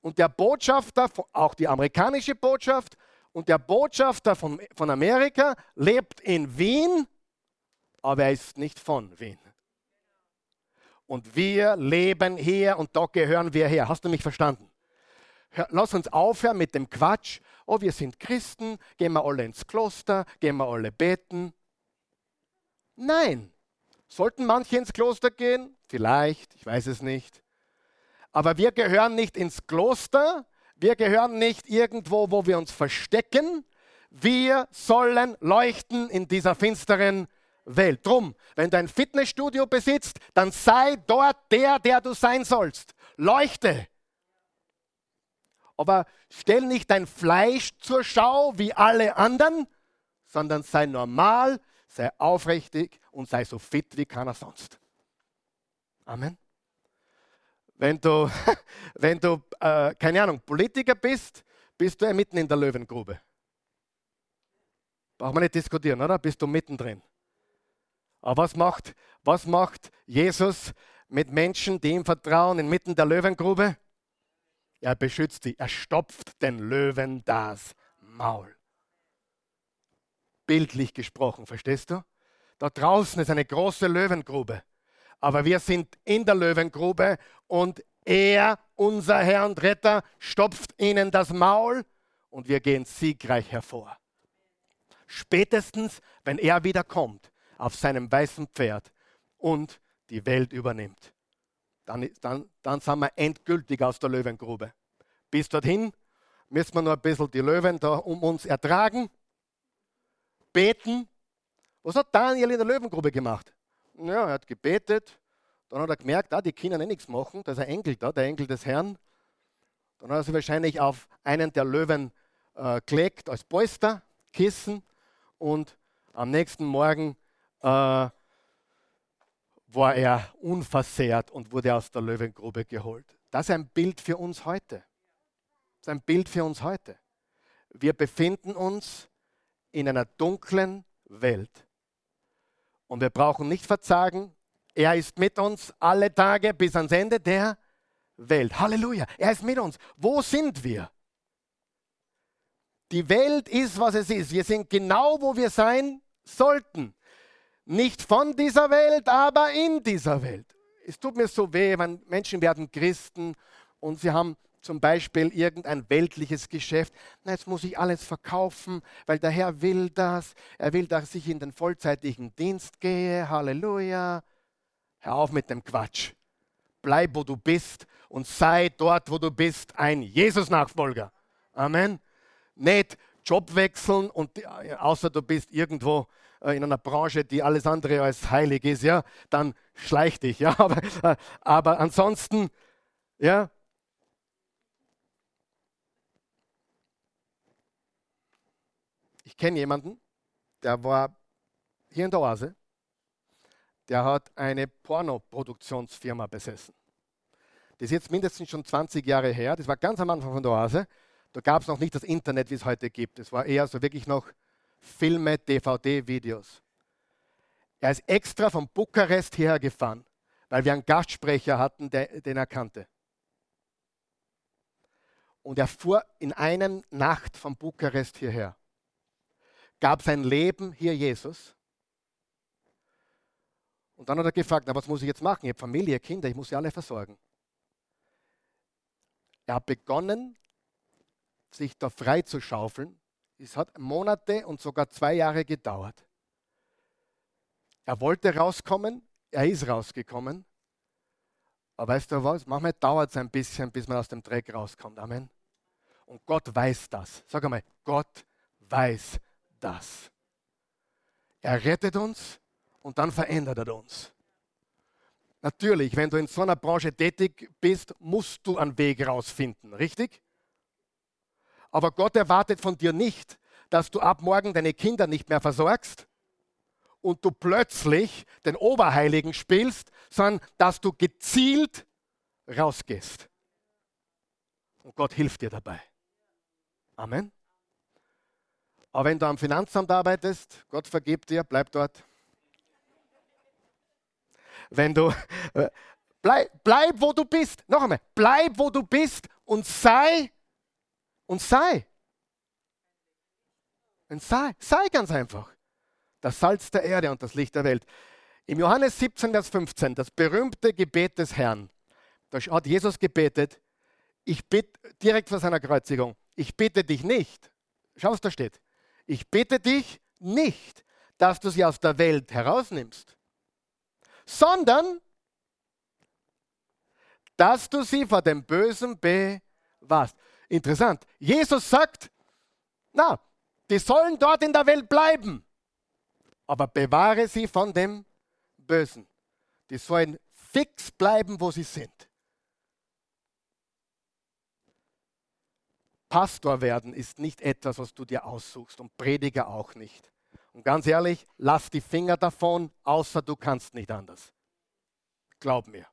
und der Botschafter, auch die amerikanische Botschaft und der Botschafter von, von Amerika lebt in Wien, aber er ist nicht von Wien. Und wir leben hier und da gehören wir her. Hast du mich verstanden? lass uns aufhören mit dem Quatsch. Oh, wir sind Christen, gehen wir alle ins Kloster, gehen wir alle beten. Nein. Sollten manche ins Kloster gehen? Vielleicht, ich weiß es nicht. Aber wir gehören nicht ins Kloster, wir gehören nicht irgendwo, wo wir uns verstecken. Wir sollen leuchten in dieser finsteren Welt. Drum, wenn du ein Fitnessstudio besitzt, dann sei dort der, der du sein sollst. Leuchte. Aber stell nicht dein Fleisch zur Schau wie alle anderen, sondern sei normal, sei aufrichtig und sei so fit wie keiner sonst. Amen. Wenn du, <laughs> wenn du äh, keine Ahnung, Politiker bist, bist du ja mitten in der Löwengrube. Braucht man nicht diskutieren, oder? Bist du mittendrin. Aber was macht, was macht Jesus mit Menschen, die ihm vertrauen, inmitten der Löwengrube? Er beschützt sie. Er stopft den Löwen das Maul. Bildlich gesprochen, verstehst du? Da draußen ist eine große Löwengrube. Aber wir sind in der Löwengrube und er, unser Herr und Retter, stopft ihnen das Maul und wir gehen siegreich hervor. Spätestens, wenn er wiederkommt auf seinem weißen Pferd und die Welt übernimmt dann, dann, dann sind wir endgültig aus der Löwengrube. Bis dorthin müssen wir noch ein bisschen die Löwen da um uns ertragen, beten. Was hat Daniel in der Löwengrube gemacht? Ja, er hat gebetet, dann hat er gemerkt, ah, die können eh nichts machen, da ist ein Engel da, der Engel des Herrn. Dann hat er sich wahrscheinlich auf einen der Löwen äh, gelegt als Polster, Kissen und am nächsten Morgen äh, war er unversehrt und wurde aus der Löwengrube geholt. Das ist ein Bild für uns heute. Das ist ein Bild für uns heute. Wir befinden uns in einer dunklen Welt. Und wir brauchen nicht verzagen. Er ist mit uns alle Tage bis ans Ende der Welt. Halleluja. Er ist mit uns. Wo sind wir? Die Welt ist, was es ist. Wir sind genau, wo wir sein sollten. Nicht von dieser Welt, aber in dieser Welt. Es tut mir so weh, wenn Menschen werden Christen und sie haben zum Beispiel irgendein weltliches Geschäft. Na, jetzt muss ich alles verkaufen, weil der Herr will das. Er will, dass ich in den vollzeitigen Dienst gehe. Halleluja. Hör auf mit dem Quatsch. Bleib, wo du bist und sei dort, wo du bist, ein Jesus-Nachfolger. Amen. Nicht Job wechseln und außer du bist irgendwo äh, in einer Branche, die alles andere als heilig ist, ja, dann schleich dich, ja. <laughs> Aber, äh, aber ansonsten, ja. Ich kenne jemanden, der war hier in der Oase, der hat eine Pornoproduktionsfirma besessen. Das ist jetzt mindestens schon 20 Jahre her. Das war ganz am Anfang von der Oase. Da gab es noch nicht das Internet, wie es heute gibt. Es war eher so wirklich noch Filme, DVD-Videos. Er ist extra von Bukarest hierher gefahren, weil wir einen Gastsprecher hatten, der, den er kannte. Und er fuhr in einer Nacht von Bukarest hierher, gab sein Leben hier Jesus. Und dann hat er gefragt, na, was muss ich jetzt machen? Ich habe Familie, Kinder, ich muss sie alle versorgen. Er hat begonnen, sich da frei zu schaufeln. Es hat Monate und sogar zwei Jahre gedauert. Er wollte rauskommen, er ist rausgekommen. Aber weißt du was? Manchmal dauert es ein bisschen, bis man aus dem Dreck rauskommt. Amen. Und Gott weiß das. Sag einmal, Gott weiß das. Er rettet uns und dann verändert er uns. Natürlich, wenn du in so einer Branche tätig bist, musst du einen Weg rausfinden, richtig? Aber Gott erwartet von dir nicht, dass du ab morgen deine Kinder nicht mehr versorgst und du plötzlich den Oberheiligen spielst, sondern dass du gezielt rausgehst. Und Gott hilft dir dabei. Amen. Aber wenn du am Finanzamt arbeitest, Gott vergibt dir, bleib dort. Wenn du äh, bleib, bleib, wo du bist. Noch einmal, bleib, wo du bist und sei und sei. Und sei, sei ganz einfach. Das Salz der Erde und das Licht der Welt. Im Johannes 17, Vers 15, das berühmte Gebet des Herrn. Da hat Jesus gebetet, ich bitte direkt vor seiner Kreuzigung, ich bitte dich nicht, schau, was da steht, ich bitte dich nicht, dass du sie aus der Welt herausnimmst, sondern dass du sie vor dem Bösen bewahrst. Interessant. Jesus sagt, na, die sollen dort in der Welt bleiben, aber bewahre sie von dem Bösen. Die sollen fix bleiben, wo sie sind. Pastor werden ist nicht etwas, was du dir aussuchst und Prediger auch nicht. Und ganz ehrlich, lass die Finger davon, außer du kannst nicht anders. Glaub mir.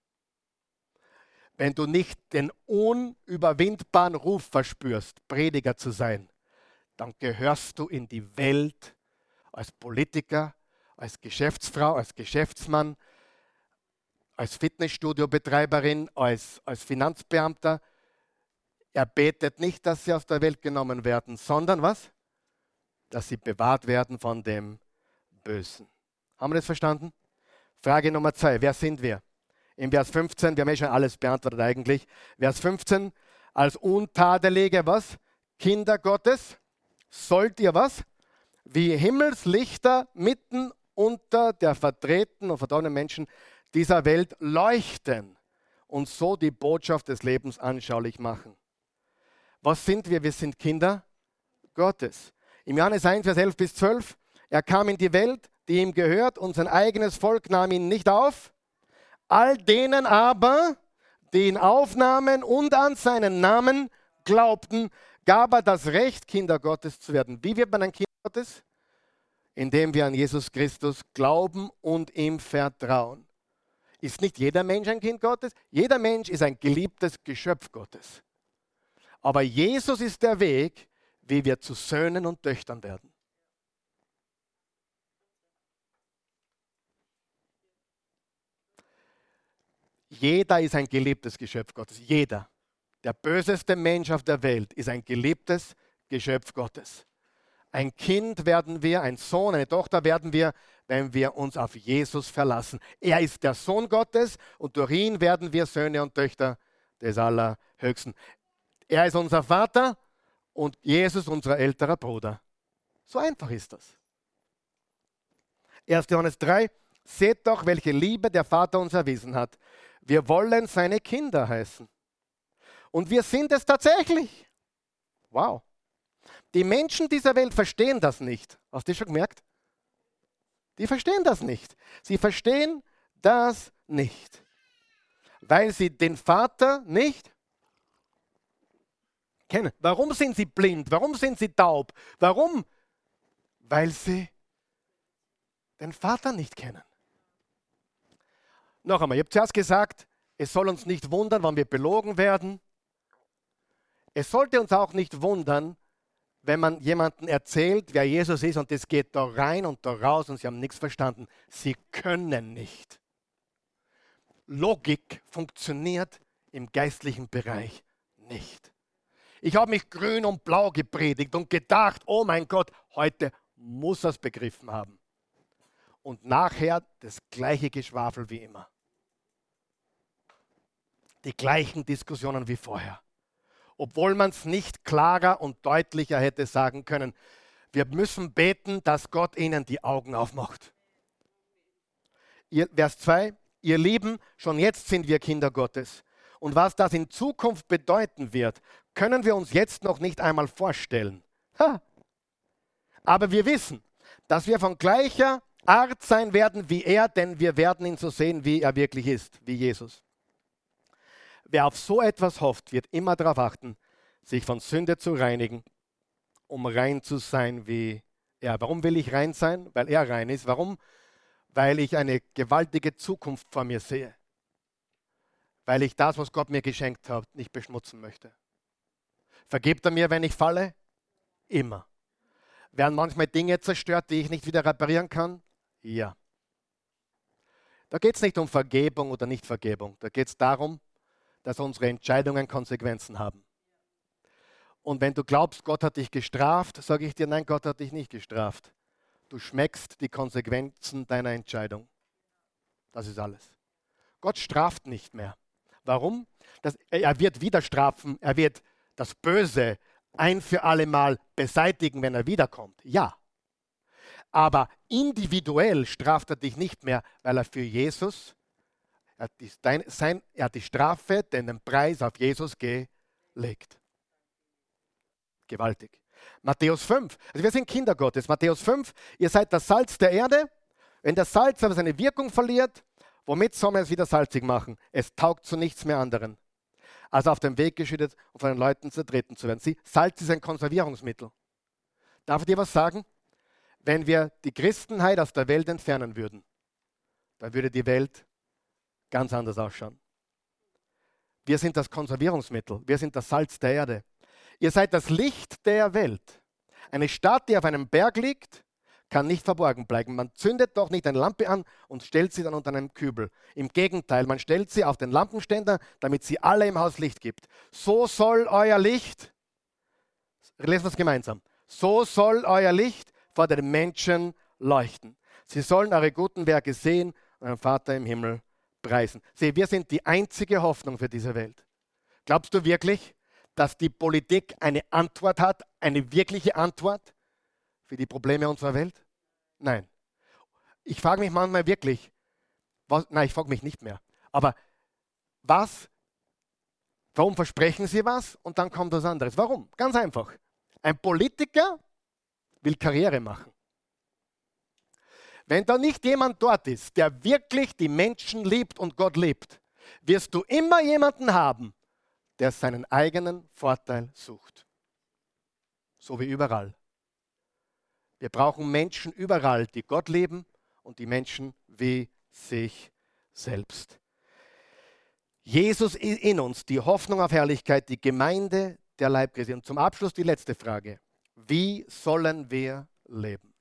Wenn du nicht den unüberwindbaren Ruf verspürst, Prediger zu sein, dann gehörst du in die Welt als Politiker, als Geschäftsfrau, als Geschäftsmann, als Fitnessstudiobetreiberin, als, als Finanzbeamter. Er betet nicht, dass sie aus der Welt genommen werden, sondern was? Dass sie bewahrt werden von dem Bösen. Haben wir das verstanden? Frage Nummer zwei, wer sind wir? Im Vers 15, wir haben ja schon alles beantwortet eigentlich. Vers 15, als Untadelige, was? Kinder Gottes, sollt ihr was? Wie Himmelslichter mitten unter der vertretenen und verdammten Menschen dieser Welt leuchten und so die Botschaft des Lebens anschaulich machen. Was sind wir? Wir sind Kinder Gottes. Im Johannes 1, Vers 11 bis 12, er kam in die Welt, die ihm gehört, und sein eigenes Volk nahm ihn nicht auf. All denen aber, die ihn aufnahmen und an seinen Namen glaubten, gab er das Recht, Kinder Gottes zu werden. Wie wird man ein Kind Gottes? Indem wir an Jesus Christus glauben und ihm vertrauen. Ist nicht jeder Mensch ein Kind Gottes? Jeder Mensch ist ein geliebtes Geschöpf Gottes. Aber Jesus ist der Weg, wie wir zu Söhnen und Töchtern werden. Jeder ist ein geliebtes Geschöpf Gottes. Jeder. Der böseste Mensch auf der Welt ist ein geliebtes Geschöpf Gottes. Ein Kind werden wir, ein Sohn, eine Tochter werden wir, wenn wir uns auf Jesus verlassen. Er ist der Sohn Gottes und durch ihn werden wir Söhne und Töchter des Allerhöchsten. Er ist unser Vater und Jesus unser älterer Bruder. So einfach ist das. 1. Johannes 3, seht doch, welche Liebe der Vater uns erwiesen hat. Wir wollen seine Kinder heißen. Und wir sind es tatsächlich. Wow. Die Menschen dieser Welt verstehen das nicht. Hast du schon gemerkt? Die verstehen das nicht. Sie verstehen das nicht. Weil sie den Vater nicht kennen. Warum sind sie blind? Warum sind sie taub? Warum? Weil sie den Vater nicht kennen. Noch einmal, ich habe zuerst gesagt, es soll uns nicht wundern, wann wir belogen werden. Es sollte uns auch nicht wundern, wenn man jemandem erzählt, wer Jesus ist und es geht da rein und da raus und sie haben nichts verstanden. Sie können nicht. Logik funktioniert im geistlichen Bereich nicht. Ich habe mich grün und blau gepredigt und gedacht, oh mein Gott, heute muss er es begriffen haben. Und nachher das gleiche Geschwafel wie immer. Die gleichen Diskussionen wie vorher. Obwohl man es nicht klarer und deutlicher hätte sagen können. Wir müssen beten, dass Gott ihnen die Augen aufmacht. Vers 2, ihr Lieben, schon jetzt sind wir Kinder Gottes. Und was das in Zukunft bedeuten wird, können wir uns jetzt noch nicht einmal vorstellen. Ha. Aber wir wissen, dass wir von gleicher Art sein werden wie er, denn wir werden ihn so sehen, wie er wirklich ist, wie Jesus. Wer auf so etwas hofft, wird immer darauf achten, sich von Sünde zu reinigen, um rein zu sein wie er. Warum will ich rein sein? Weil er rein ist. Warum? Weil ich eine gewaltige Zukunft vor mir sehe weil ich das, was Gott mir geschenkt hat, nicht beschmutzen möchte. Vergebt er mir, wenn ich falle? Immer. Werden manchmal Dinge zerstört, die ich nicht wieder reparieren kann? Ja. Da geht es nicht um Vergebung oder Nichtvergebung. Da geht es darum, dass unsere Entscheidungen Konsequenzen haben. Und wenn du glaubst, Gott hat dich gestraft, sage ich dir, nein, Gott hat dich nicht gestraft. Du schmeckst die Konsequenzen deiner Entscheidung. Das ist alles. Gott straft nicht mehr. Warum? Das, er wird wieder strafen, er wird das Böse ein für alle Mal beseitigen, wenn er wiederkommt. Ja. Aber individuell straft er dich nicht mehr, weil er für Jesus, er hat die, sein, er hat die Strafe, den Preis auf Jesus gelegt. Gewaltig. Matthäus 5. Also wir sind Kinder Gottes. Matthäus 5. Ihr seid das Salz der Erde. Wenn das Salz aber seine Wirkung verliert, Womit soll man es wieder salzig machen? Es taugt zu nichts mehr anderen. Also auf dem Weg geschüttet, um von den Leuten zertreten zu werden. Sie, Salz ist ein Konservierungsmittel. Darf ich dir was sagen? Wenn wir die Christenheit aus der Welt entfernen würden, dann würde die Welt ganz anders ausschauen. Wir sind das Konservierungsmittel. Wir sind das Salz der Erde. Ihr seid das Licht der Welt. Eine Stadt, die auf einem Berg liegt, kann nicht verborgen bleiben. Man zündet doch nicht eine Lampe an und stellt sie dann unter einem Kübel. Im Gegenteil, man stellt sie auf den Lampenständer, damit sie alle im Haus Licht gibt. So soll euer Licht, lesen wir es gemeinsam, so soll euer Licht vor den Menschen leuchten. Sie sollen eure guten Werke sehen und euren Vater im Himmel preisen. Sieh, wir sind die einzige Hoffnung für diese Welt. Glaubst du wirklich, dass die Politik eine Antwort hat, eine wirkliche Antwort? für die Probleme unserer Welt? Nein. Ich frage mich manchmal wirklich, was, nein, ich frage mich nicht mehr, aber was, warum versprechen sie was und dann kommt was anderes? Warum? Ganz einfach. Ein Politiker will Karriere machen. Wenn da nicht jemand dort ist, der wirklich die Menschen liebt und Gott liebt, wirst du immer jemanden haben, der seinen eigenen Vorteil sucht. So wie überall. Wir brauchen Menschen überall, die Gott leben und die Menschen wie sich selbst. Jesus in uns, die Hoffnung auf Herrlichkeit, die Gemeinde der Leib Christi. Und zum Abschluss die letzte Frage. Wie sollen wir leben?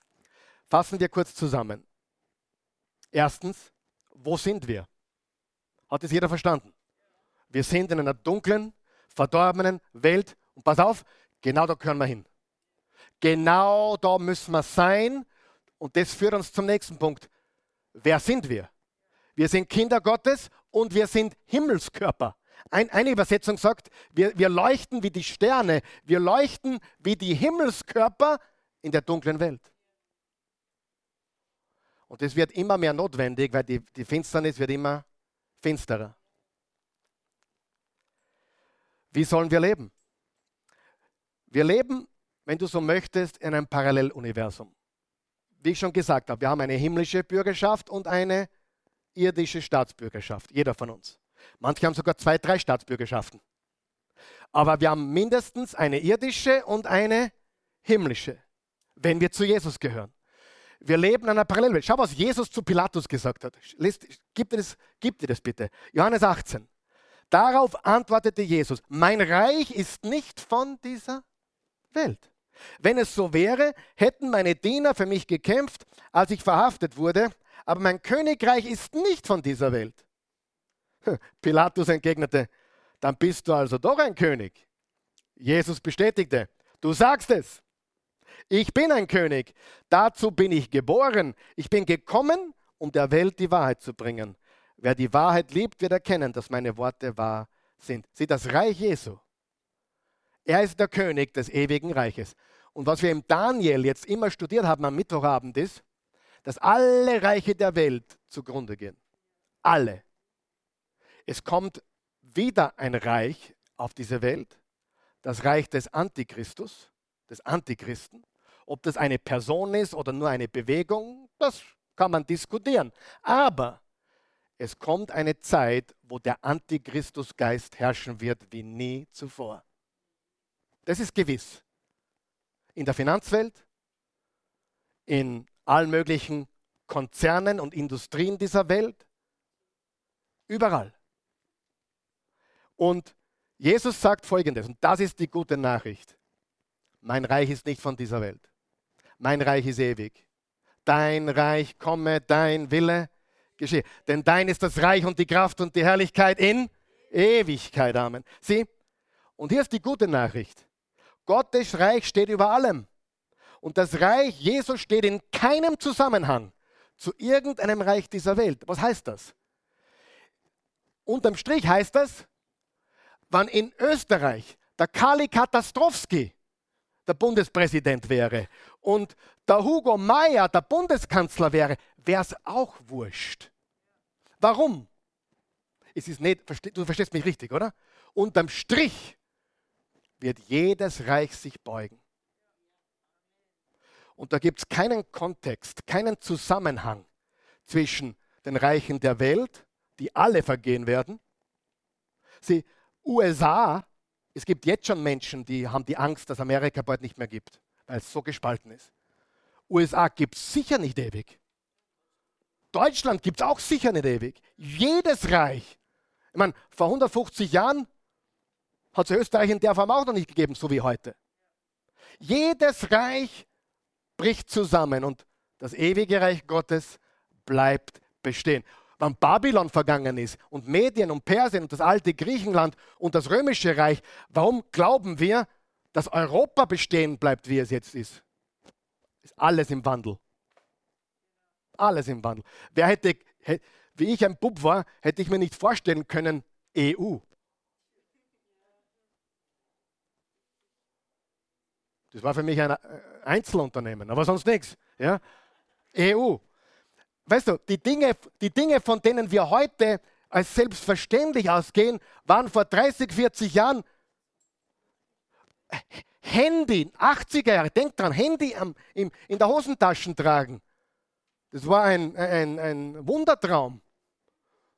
Fassen wir kurz zusammen. Erstens, wo sind wir? Hat es jeder verstanden? Wir sind in einer dunklen, verdorbenen Welt. Und pass auf, genau da können wir hin. Genau da müssen wir sein. Und das führt uns zum nächsten Punkt. Wer sind wir? Wir sind Kinder Gottes und wir sind Himmelskörper. Ein, eine Übersetzung sagt, wir, wir leuchten wie die Sterne, wir leuchten wie die Himmelskörper in der dunklen Welt. Und das wird immer mehr notwendig, weil die, die Finsternis wird immer finsterer. Wie sollen wir leben? Wir leben, wenn du so möchtest, in einem Paralleluniversum. Wie ich schon gesagt habe, wir haben eine himmlische Bürgerschaft und eine irdische Staatsbürgerschaft, jeder von uns. Manche haben sogar zwei, drei Staatsbürgerschaften. Aber wir haben mindestens eine irdische und eine himmlische, wenn wir zu Jesus gehören. Wir leben in einer Parallelwelt. Schau, was Jesus zu Pilatus gesagt hat. Lest, gib, dir das, gib dir das bitte. Johannes 18. Darauf antwortete Jesus, mein Reich ist nicht von dieser Welt. Wenn es so wäre, hätten meine Diener für mich gekämpft, als ich verhaftet wurde, aber mein Königreich ist nicht von dieser Welt. Pilatus entgegnete, dann bist du also doch ein König. Jesus bestätigte, du sagst es. Ich bin ein König. Dazu bin ich geboren. Ich bin gekommen, um der Welt die Wahrheit zu bringen. Wer die Wahrheit liebt, wird erkennen, dass meine Worte wahr sind. Sieh, das Reich Jesu. Er ist der König des ewigen Reiches. Und was wir im Daniel jetzt immer studiert haben am Mittwochabend ist, dass alle Reiche der Welt zugrunde gehen. Alle. Es kommt wieder ein Reich auf diese Welt, das Reich des Antichristus, des Antichristen. Ob das eine Person ist oder nur eine Bewegung, das kann man diskutieren. Aber es kommt eine Zeit, wo der Antichristusgeist herrschen wird wie nie zuvor. Das ist gewiss. In der Finanzwelt, in allen möglichen Konzernen und Industrien dieser Welt, überall. Und Jesus sagt folgendes, und das ist die gute Nachricht. Mein Reich ist nicht von dieser Welt. Mein Reich ist ewig. Dein Reich komme, dein Wille geschehe. Denn dein ist das Reich und die Kraft und die Herrlichkeit in Ewigkeit. Amen. Sieh, und hier ist die gute Nachricht. Gottes Reich steht über allem. Und das Reich Jesus steht in keinem Zusammenhang zu irgendeinem Reich dieser Welt. Was heißt das? Unterm Strich heißt das, wann in Österreich der Kali Katastrowski der Bundespräsident wäre und der Hugo Mayer der Bundeskanzler wäre, wäre es auch wurscht. Warum? Es ist nicht, du verstehst mich richtig, oder? Unterm Strich wird jedes Reich sich beugen. Und da gibt es keinen Kontext, keinen Zusammenhang zwischen den Reichen der Welt, die alle vergehen werden. Sie, USA, es gibt jetzt schon Menschen, die haben die Angst, dass Amerika bald nicht mehr gibt, weil es so gespalten ist. USA gibt es sicher nicht ewig. Deutschland gibt es auch sicher nicht ewig. Jedes Reich. Ich meine, vor 150 Jahren hat es Österreich in der Form auch noch nicht gegeben, so wie heute. Jedes Reich bricht zusammen und das ewige Reich Gottes bleibt bestehen wann Babylon vergangen ist und Medien und Persien und das alte Griechenland und das römische Reich, warum glauben wir, dass Europa bestehen bleibt, wie es jetzt ist? Ist alles im Wandel. Alles im Wandel. Wer hätte, wie ich ein Bub war, hätte ich mir nicht vorstellen können, EU. Das war für mich ein äh, Einzelunternehmen, aber sonst nichts. Ja? EU weißt du, die Dinge, die Dinge, von denen wir heute als selbstverständlich ausgehen, waren vor 30, 40 Jahren Handy, 80er Jahre, denk dran, Handy am, im, in der Hosentasche tragen. Das war ein, ein, ein Wundertraum.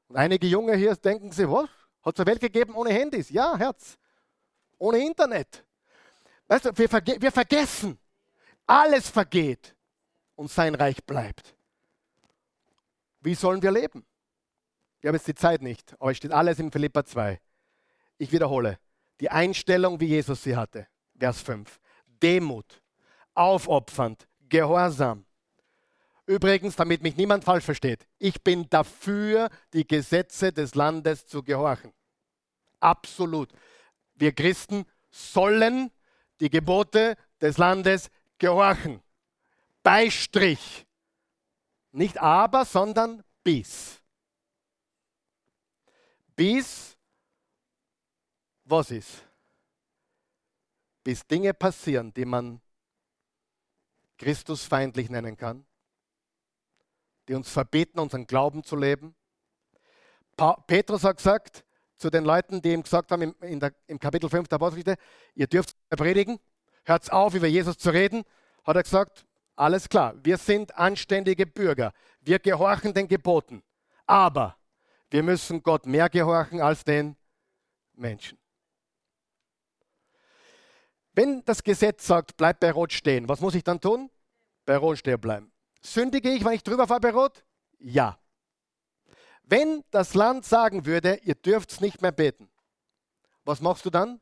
Und einige Junge hier denken sich, was? Hat es eine Welt gegeben ohne Handys? Ja, Herz. Ohne Internet. Weißt du, wir, verge wir vergessen. Alles vergeht und sein Reich bleibt. Wie sollen wir leben? Wir haben jetzt die Zeit nicht, aber es steht alles in Philippa 2. Ich wiederhole, die Einstellung, wie Jesus sie hatte. Vers 5. Demut, aufopfernd, gehorsam. Übrigens, damit mich niemand falsch versteht, ich bin dafür, die Gesetze des Landes zu gehorchen. Absolut. Wir Christen sollen die Gebote des Landes gehorchen. Beistrich. Nicht aber, sondern bis. Bis was ist? Bis Dinge passieren, die man Christusfeindlich nennen kann, die uns verbieten, unseren Glauben zu leben. Petrus hat gesagt zu den Leuten, die ihm gesagt haben im, der, im Kapitel 5 der Apostelgeschichte, ihr dürft predigen, hört auf, über Jesus zu reden, hat er gesagt, alles klar, wir sind anständige Bürger, wir gehorchen den Geboten, aber wir müssen Gott mehr gehorchen als den Menschen. Wenn das Gesetz sagt, bleib bei Rot stehen, was muss ich dann tun? Bei Rot stehen bleiben. Sündige ich, wenn ich drüber fahre bei Rot? Ja. Wenn das Land sagen würde, ihr dürft nicht mehr beten, was machst du dann?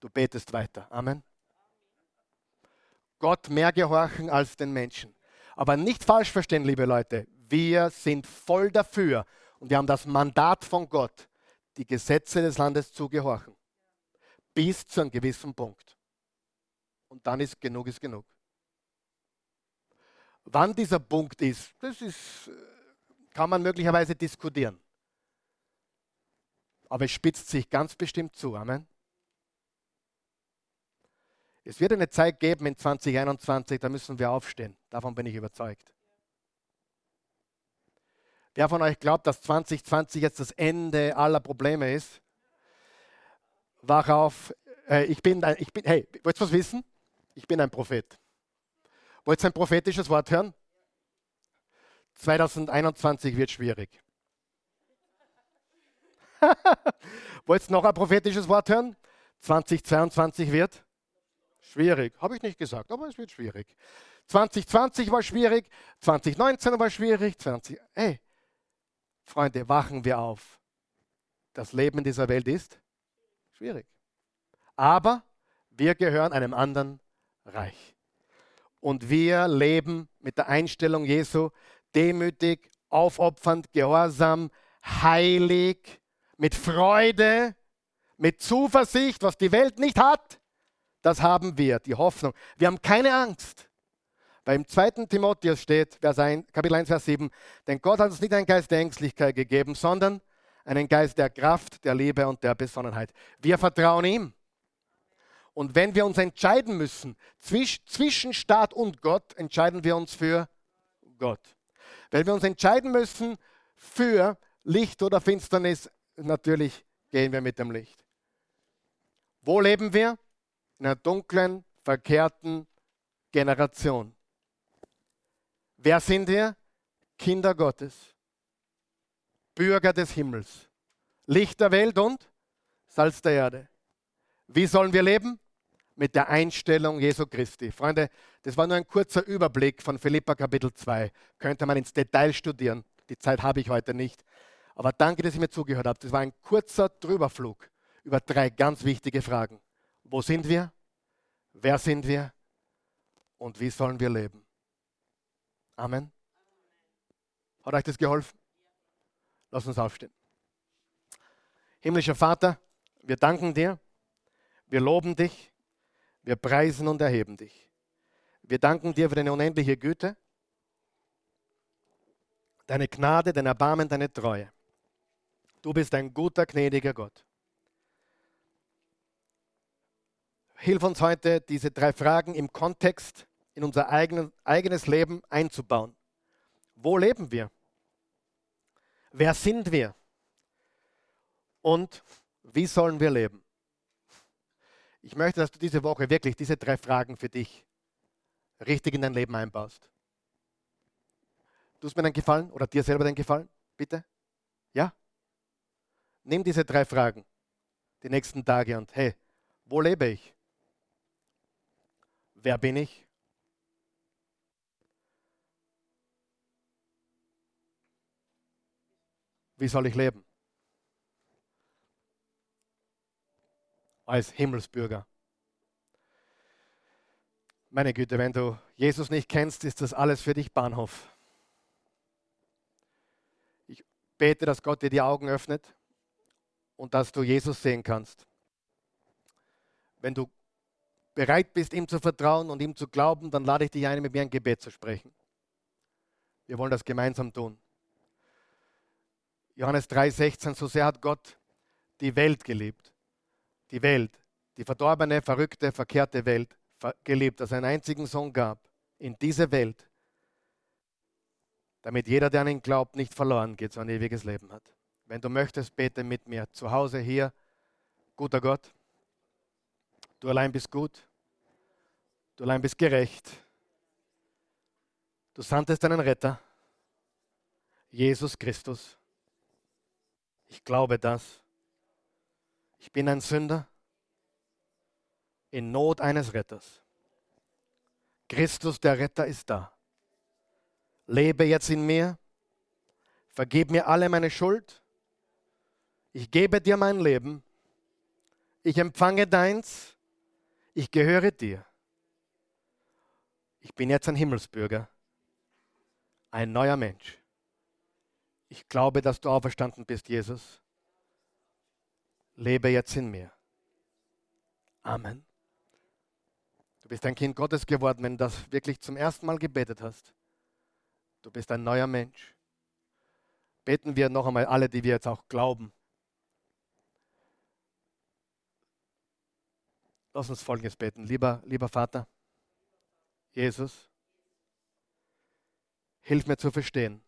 Du betest weiter. Amen. Gott mehr gehorchen als den Menschen. Aber nicht falsch verstehen, liebe Leute. Wir sind voll dafür und wir haben das Mandat von Gott, die Gesetze des Landes zu gehorchen. Bis zu einem gewissen Punkt. Und dann ist genug ist genug. Wann dieser Punkt ist, das ist, kann man möglicherweise diskutieren. Aber es spitzt sich ganz bestimmt zu. Amen. Es wird eine Zeit geben in 2021, da müssen wir aufstehen. Davon bin ich überzeugt. Wer von euch glaubt, dass 2020 jetzt das Ende aller Probleme ist? Wach auf. Ich bin, ich bin, hey, wollt ihr was wissen? Ich bin ein Prophet. Wollt ihr ein prophetisches Wort hören? 2021 wird schwierig. <laughs> Wollt ihr noch ein prophetisches Wort hören? 2022 wird schwierig. Habe ich nicht gesagt, aber es wird schwierig. 2020 war schwierig, 2019 war schwierig, 20. Hey, Freunde, wachen wir auf. Das Leben in dieser Welt ist schwierig. Aber wir gehören einem anderen Reich. Und wir leben mit der Einstellung Jesu demütig, aufopfernd, gehorsam, heilig, mit Freude, mit Zuversicht, was die Welt nicht hat. Das haben wir, die Hoffnung. Wir haben keine Angst. Weil im 2. Timotheus steht, Vers 1, Kapitel 1, Vers 7, denn Gott hat uns nicht einen Geist der Ängstlichkeit gegeben, sondern einen Geist der Kraft, der Liebe und der Besonnenheit. Wir vertrauen ihm. Und wenn wir uns entscheiden müssen zwischen Staat und Gott, entscheiden wir uns für Gott. Wenn wir uns entscheiden müssen für Licht oder Finsternis, natürlich gehen wir mit dem Licht. Wo leben wir? In einer dunklen, verkehrten Generation. Wer sind wir? Kinder Gottes, Bürger des Himmels, Licht der Welt und Salz der Erde. Wie sollen wir leben? Mit der Einstellung Jesu Christi. Freunde, das war nur ein kurzer Überblick von Philippa Kapitel 2. Könnte man ins Detail studieren. Die Zeit habe ich heute nicht. Aber danke, dass ihr mir zugehört habt. Das war ein kurzer Drüberflug über drei ganz wichtige Fragen. Wo sind wir? Wer sind wir? Und wie sollen wir leben? Amen. Hat euch das geholfen? Lass uns aufstehen. Himmlischer Vater, wir danken dir wir loben dich, wir preisen und erheben dich. Wir danken dir für deine unendliche Güte, deine Gnade, dein Erbarmen, deine Treue. Du bist ein guter, gnädiger Gott. Hilf uns heute, diese drei Fragen im Kontext in unser eigenes Leben einzubauen. Wo leben wir? Wer sind wir? Und wie sollen wir leben? Ich möchte, dass du diese Woche wirklich diese drei Fragen für dich richtig in dein Leben einbaust. Tust mir einen Gefallen oder dir selber den Gefallen, bitte? Ja? Nimm diese drei Fragen die nächsten Tage und hey, wo lebe ich? Wer bin ich? Wie soll ich leben? als Himmelsbürger. Meine Güte, wenn du Jesus nicht kennst, ist das alles für dich Bahnhof. Ich bete, dass Gott dir die Augen öffnet und dass du Jesus sehen kannst. Wenn du bereit bist, ihm zu vertrauen und ihm zu glauben, dann lade ich dich ein, mit mir ein Gebet zu sprechen. Wir wollen das gemeinsam tun. Johannes 3,16, so sehr hat Gott die Welt geliebt, die Welt, die verdorbene, verrückte, verkehrte Welt geliebt, dass er einen einzigen Sohn gab in diese Welt, damit jeder, der an ihn glaubt, nicht verloren geht, sondern ein ewiges Leben hat. Wenn du möchtest, bete mit mir zu Hause hier. Guter Gott, du allein bist gut, du allein bist gerecht. Du sandtest deinen Retter, Jesus Christus. Ich glaube das. Ich bin ein Sünder in Not eines Retters. Christus, der Retter, ist da. Lebe jetzt in mir. Vergib mir alle meine Schuld. Ich gebe dir mein Leben. Ich empfange deins. Ich gehöre dir. Ich bin jetzt ein Himmelsbürger. Ein neuer Mensch. Ich glaube, dass du auferstanden bist, Jesus. Lebe jetzt in mir. Amen. Du bist ein Kind Gottes geworden, wenn du das wirklich zum ersten Mal gebetet hast. Du bist ein neuer Mensch. Beten wir noch einmal alle, die wir jetzt auch glauben. Lass uns Folgendes beten. Lieber, lieber Vater, Jesus, hilf mir zu verstehen,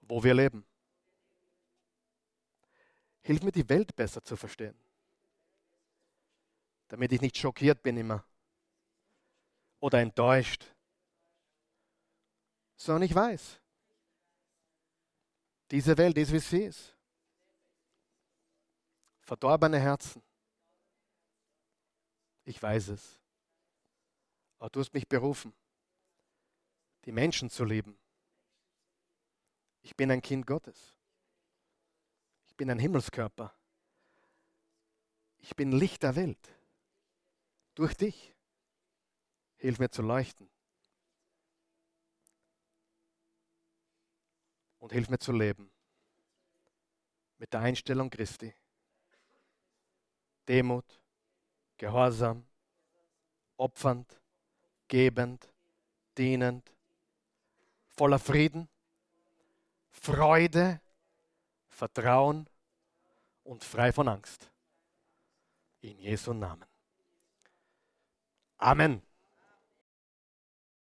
wo wir leben. Hilf mir, die Welt besser zu verstehen, damit ich nicht schockiert bin immer oder enttäuscht, sondern ich weiß, diese Welt ist, wie sie ist. Verdorbene Herzen. Ich weiß es. Aber du hast mich berufen, die Menschen zu lieben. Ich bin ein Kind Gottes. Ich bin ein Himmelskörper. Ich bin Licht der Welt. Durch dich. Hilf mir zu leuchten. Und hilf mir zu leben. Mit der Einstellung Christi. Demut, Gehorsam, opfernd, gebend, dienend, voller Frieden, Freude, Vertrauen und frei von Angst. In Jesu Namen. Amen.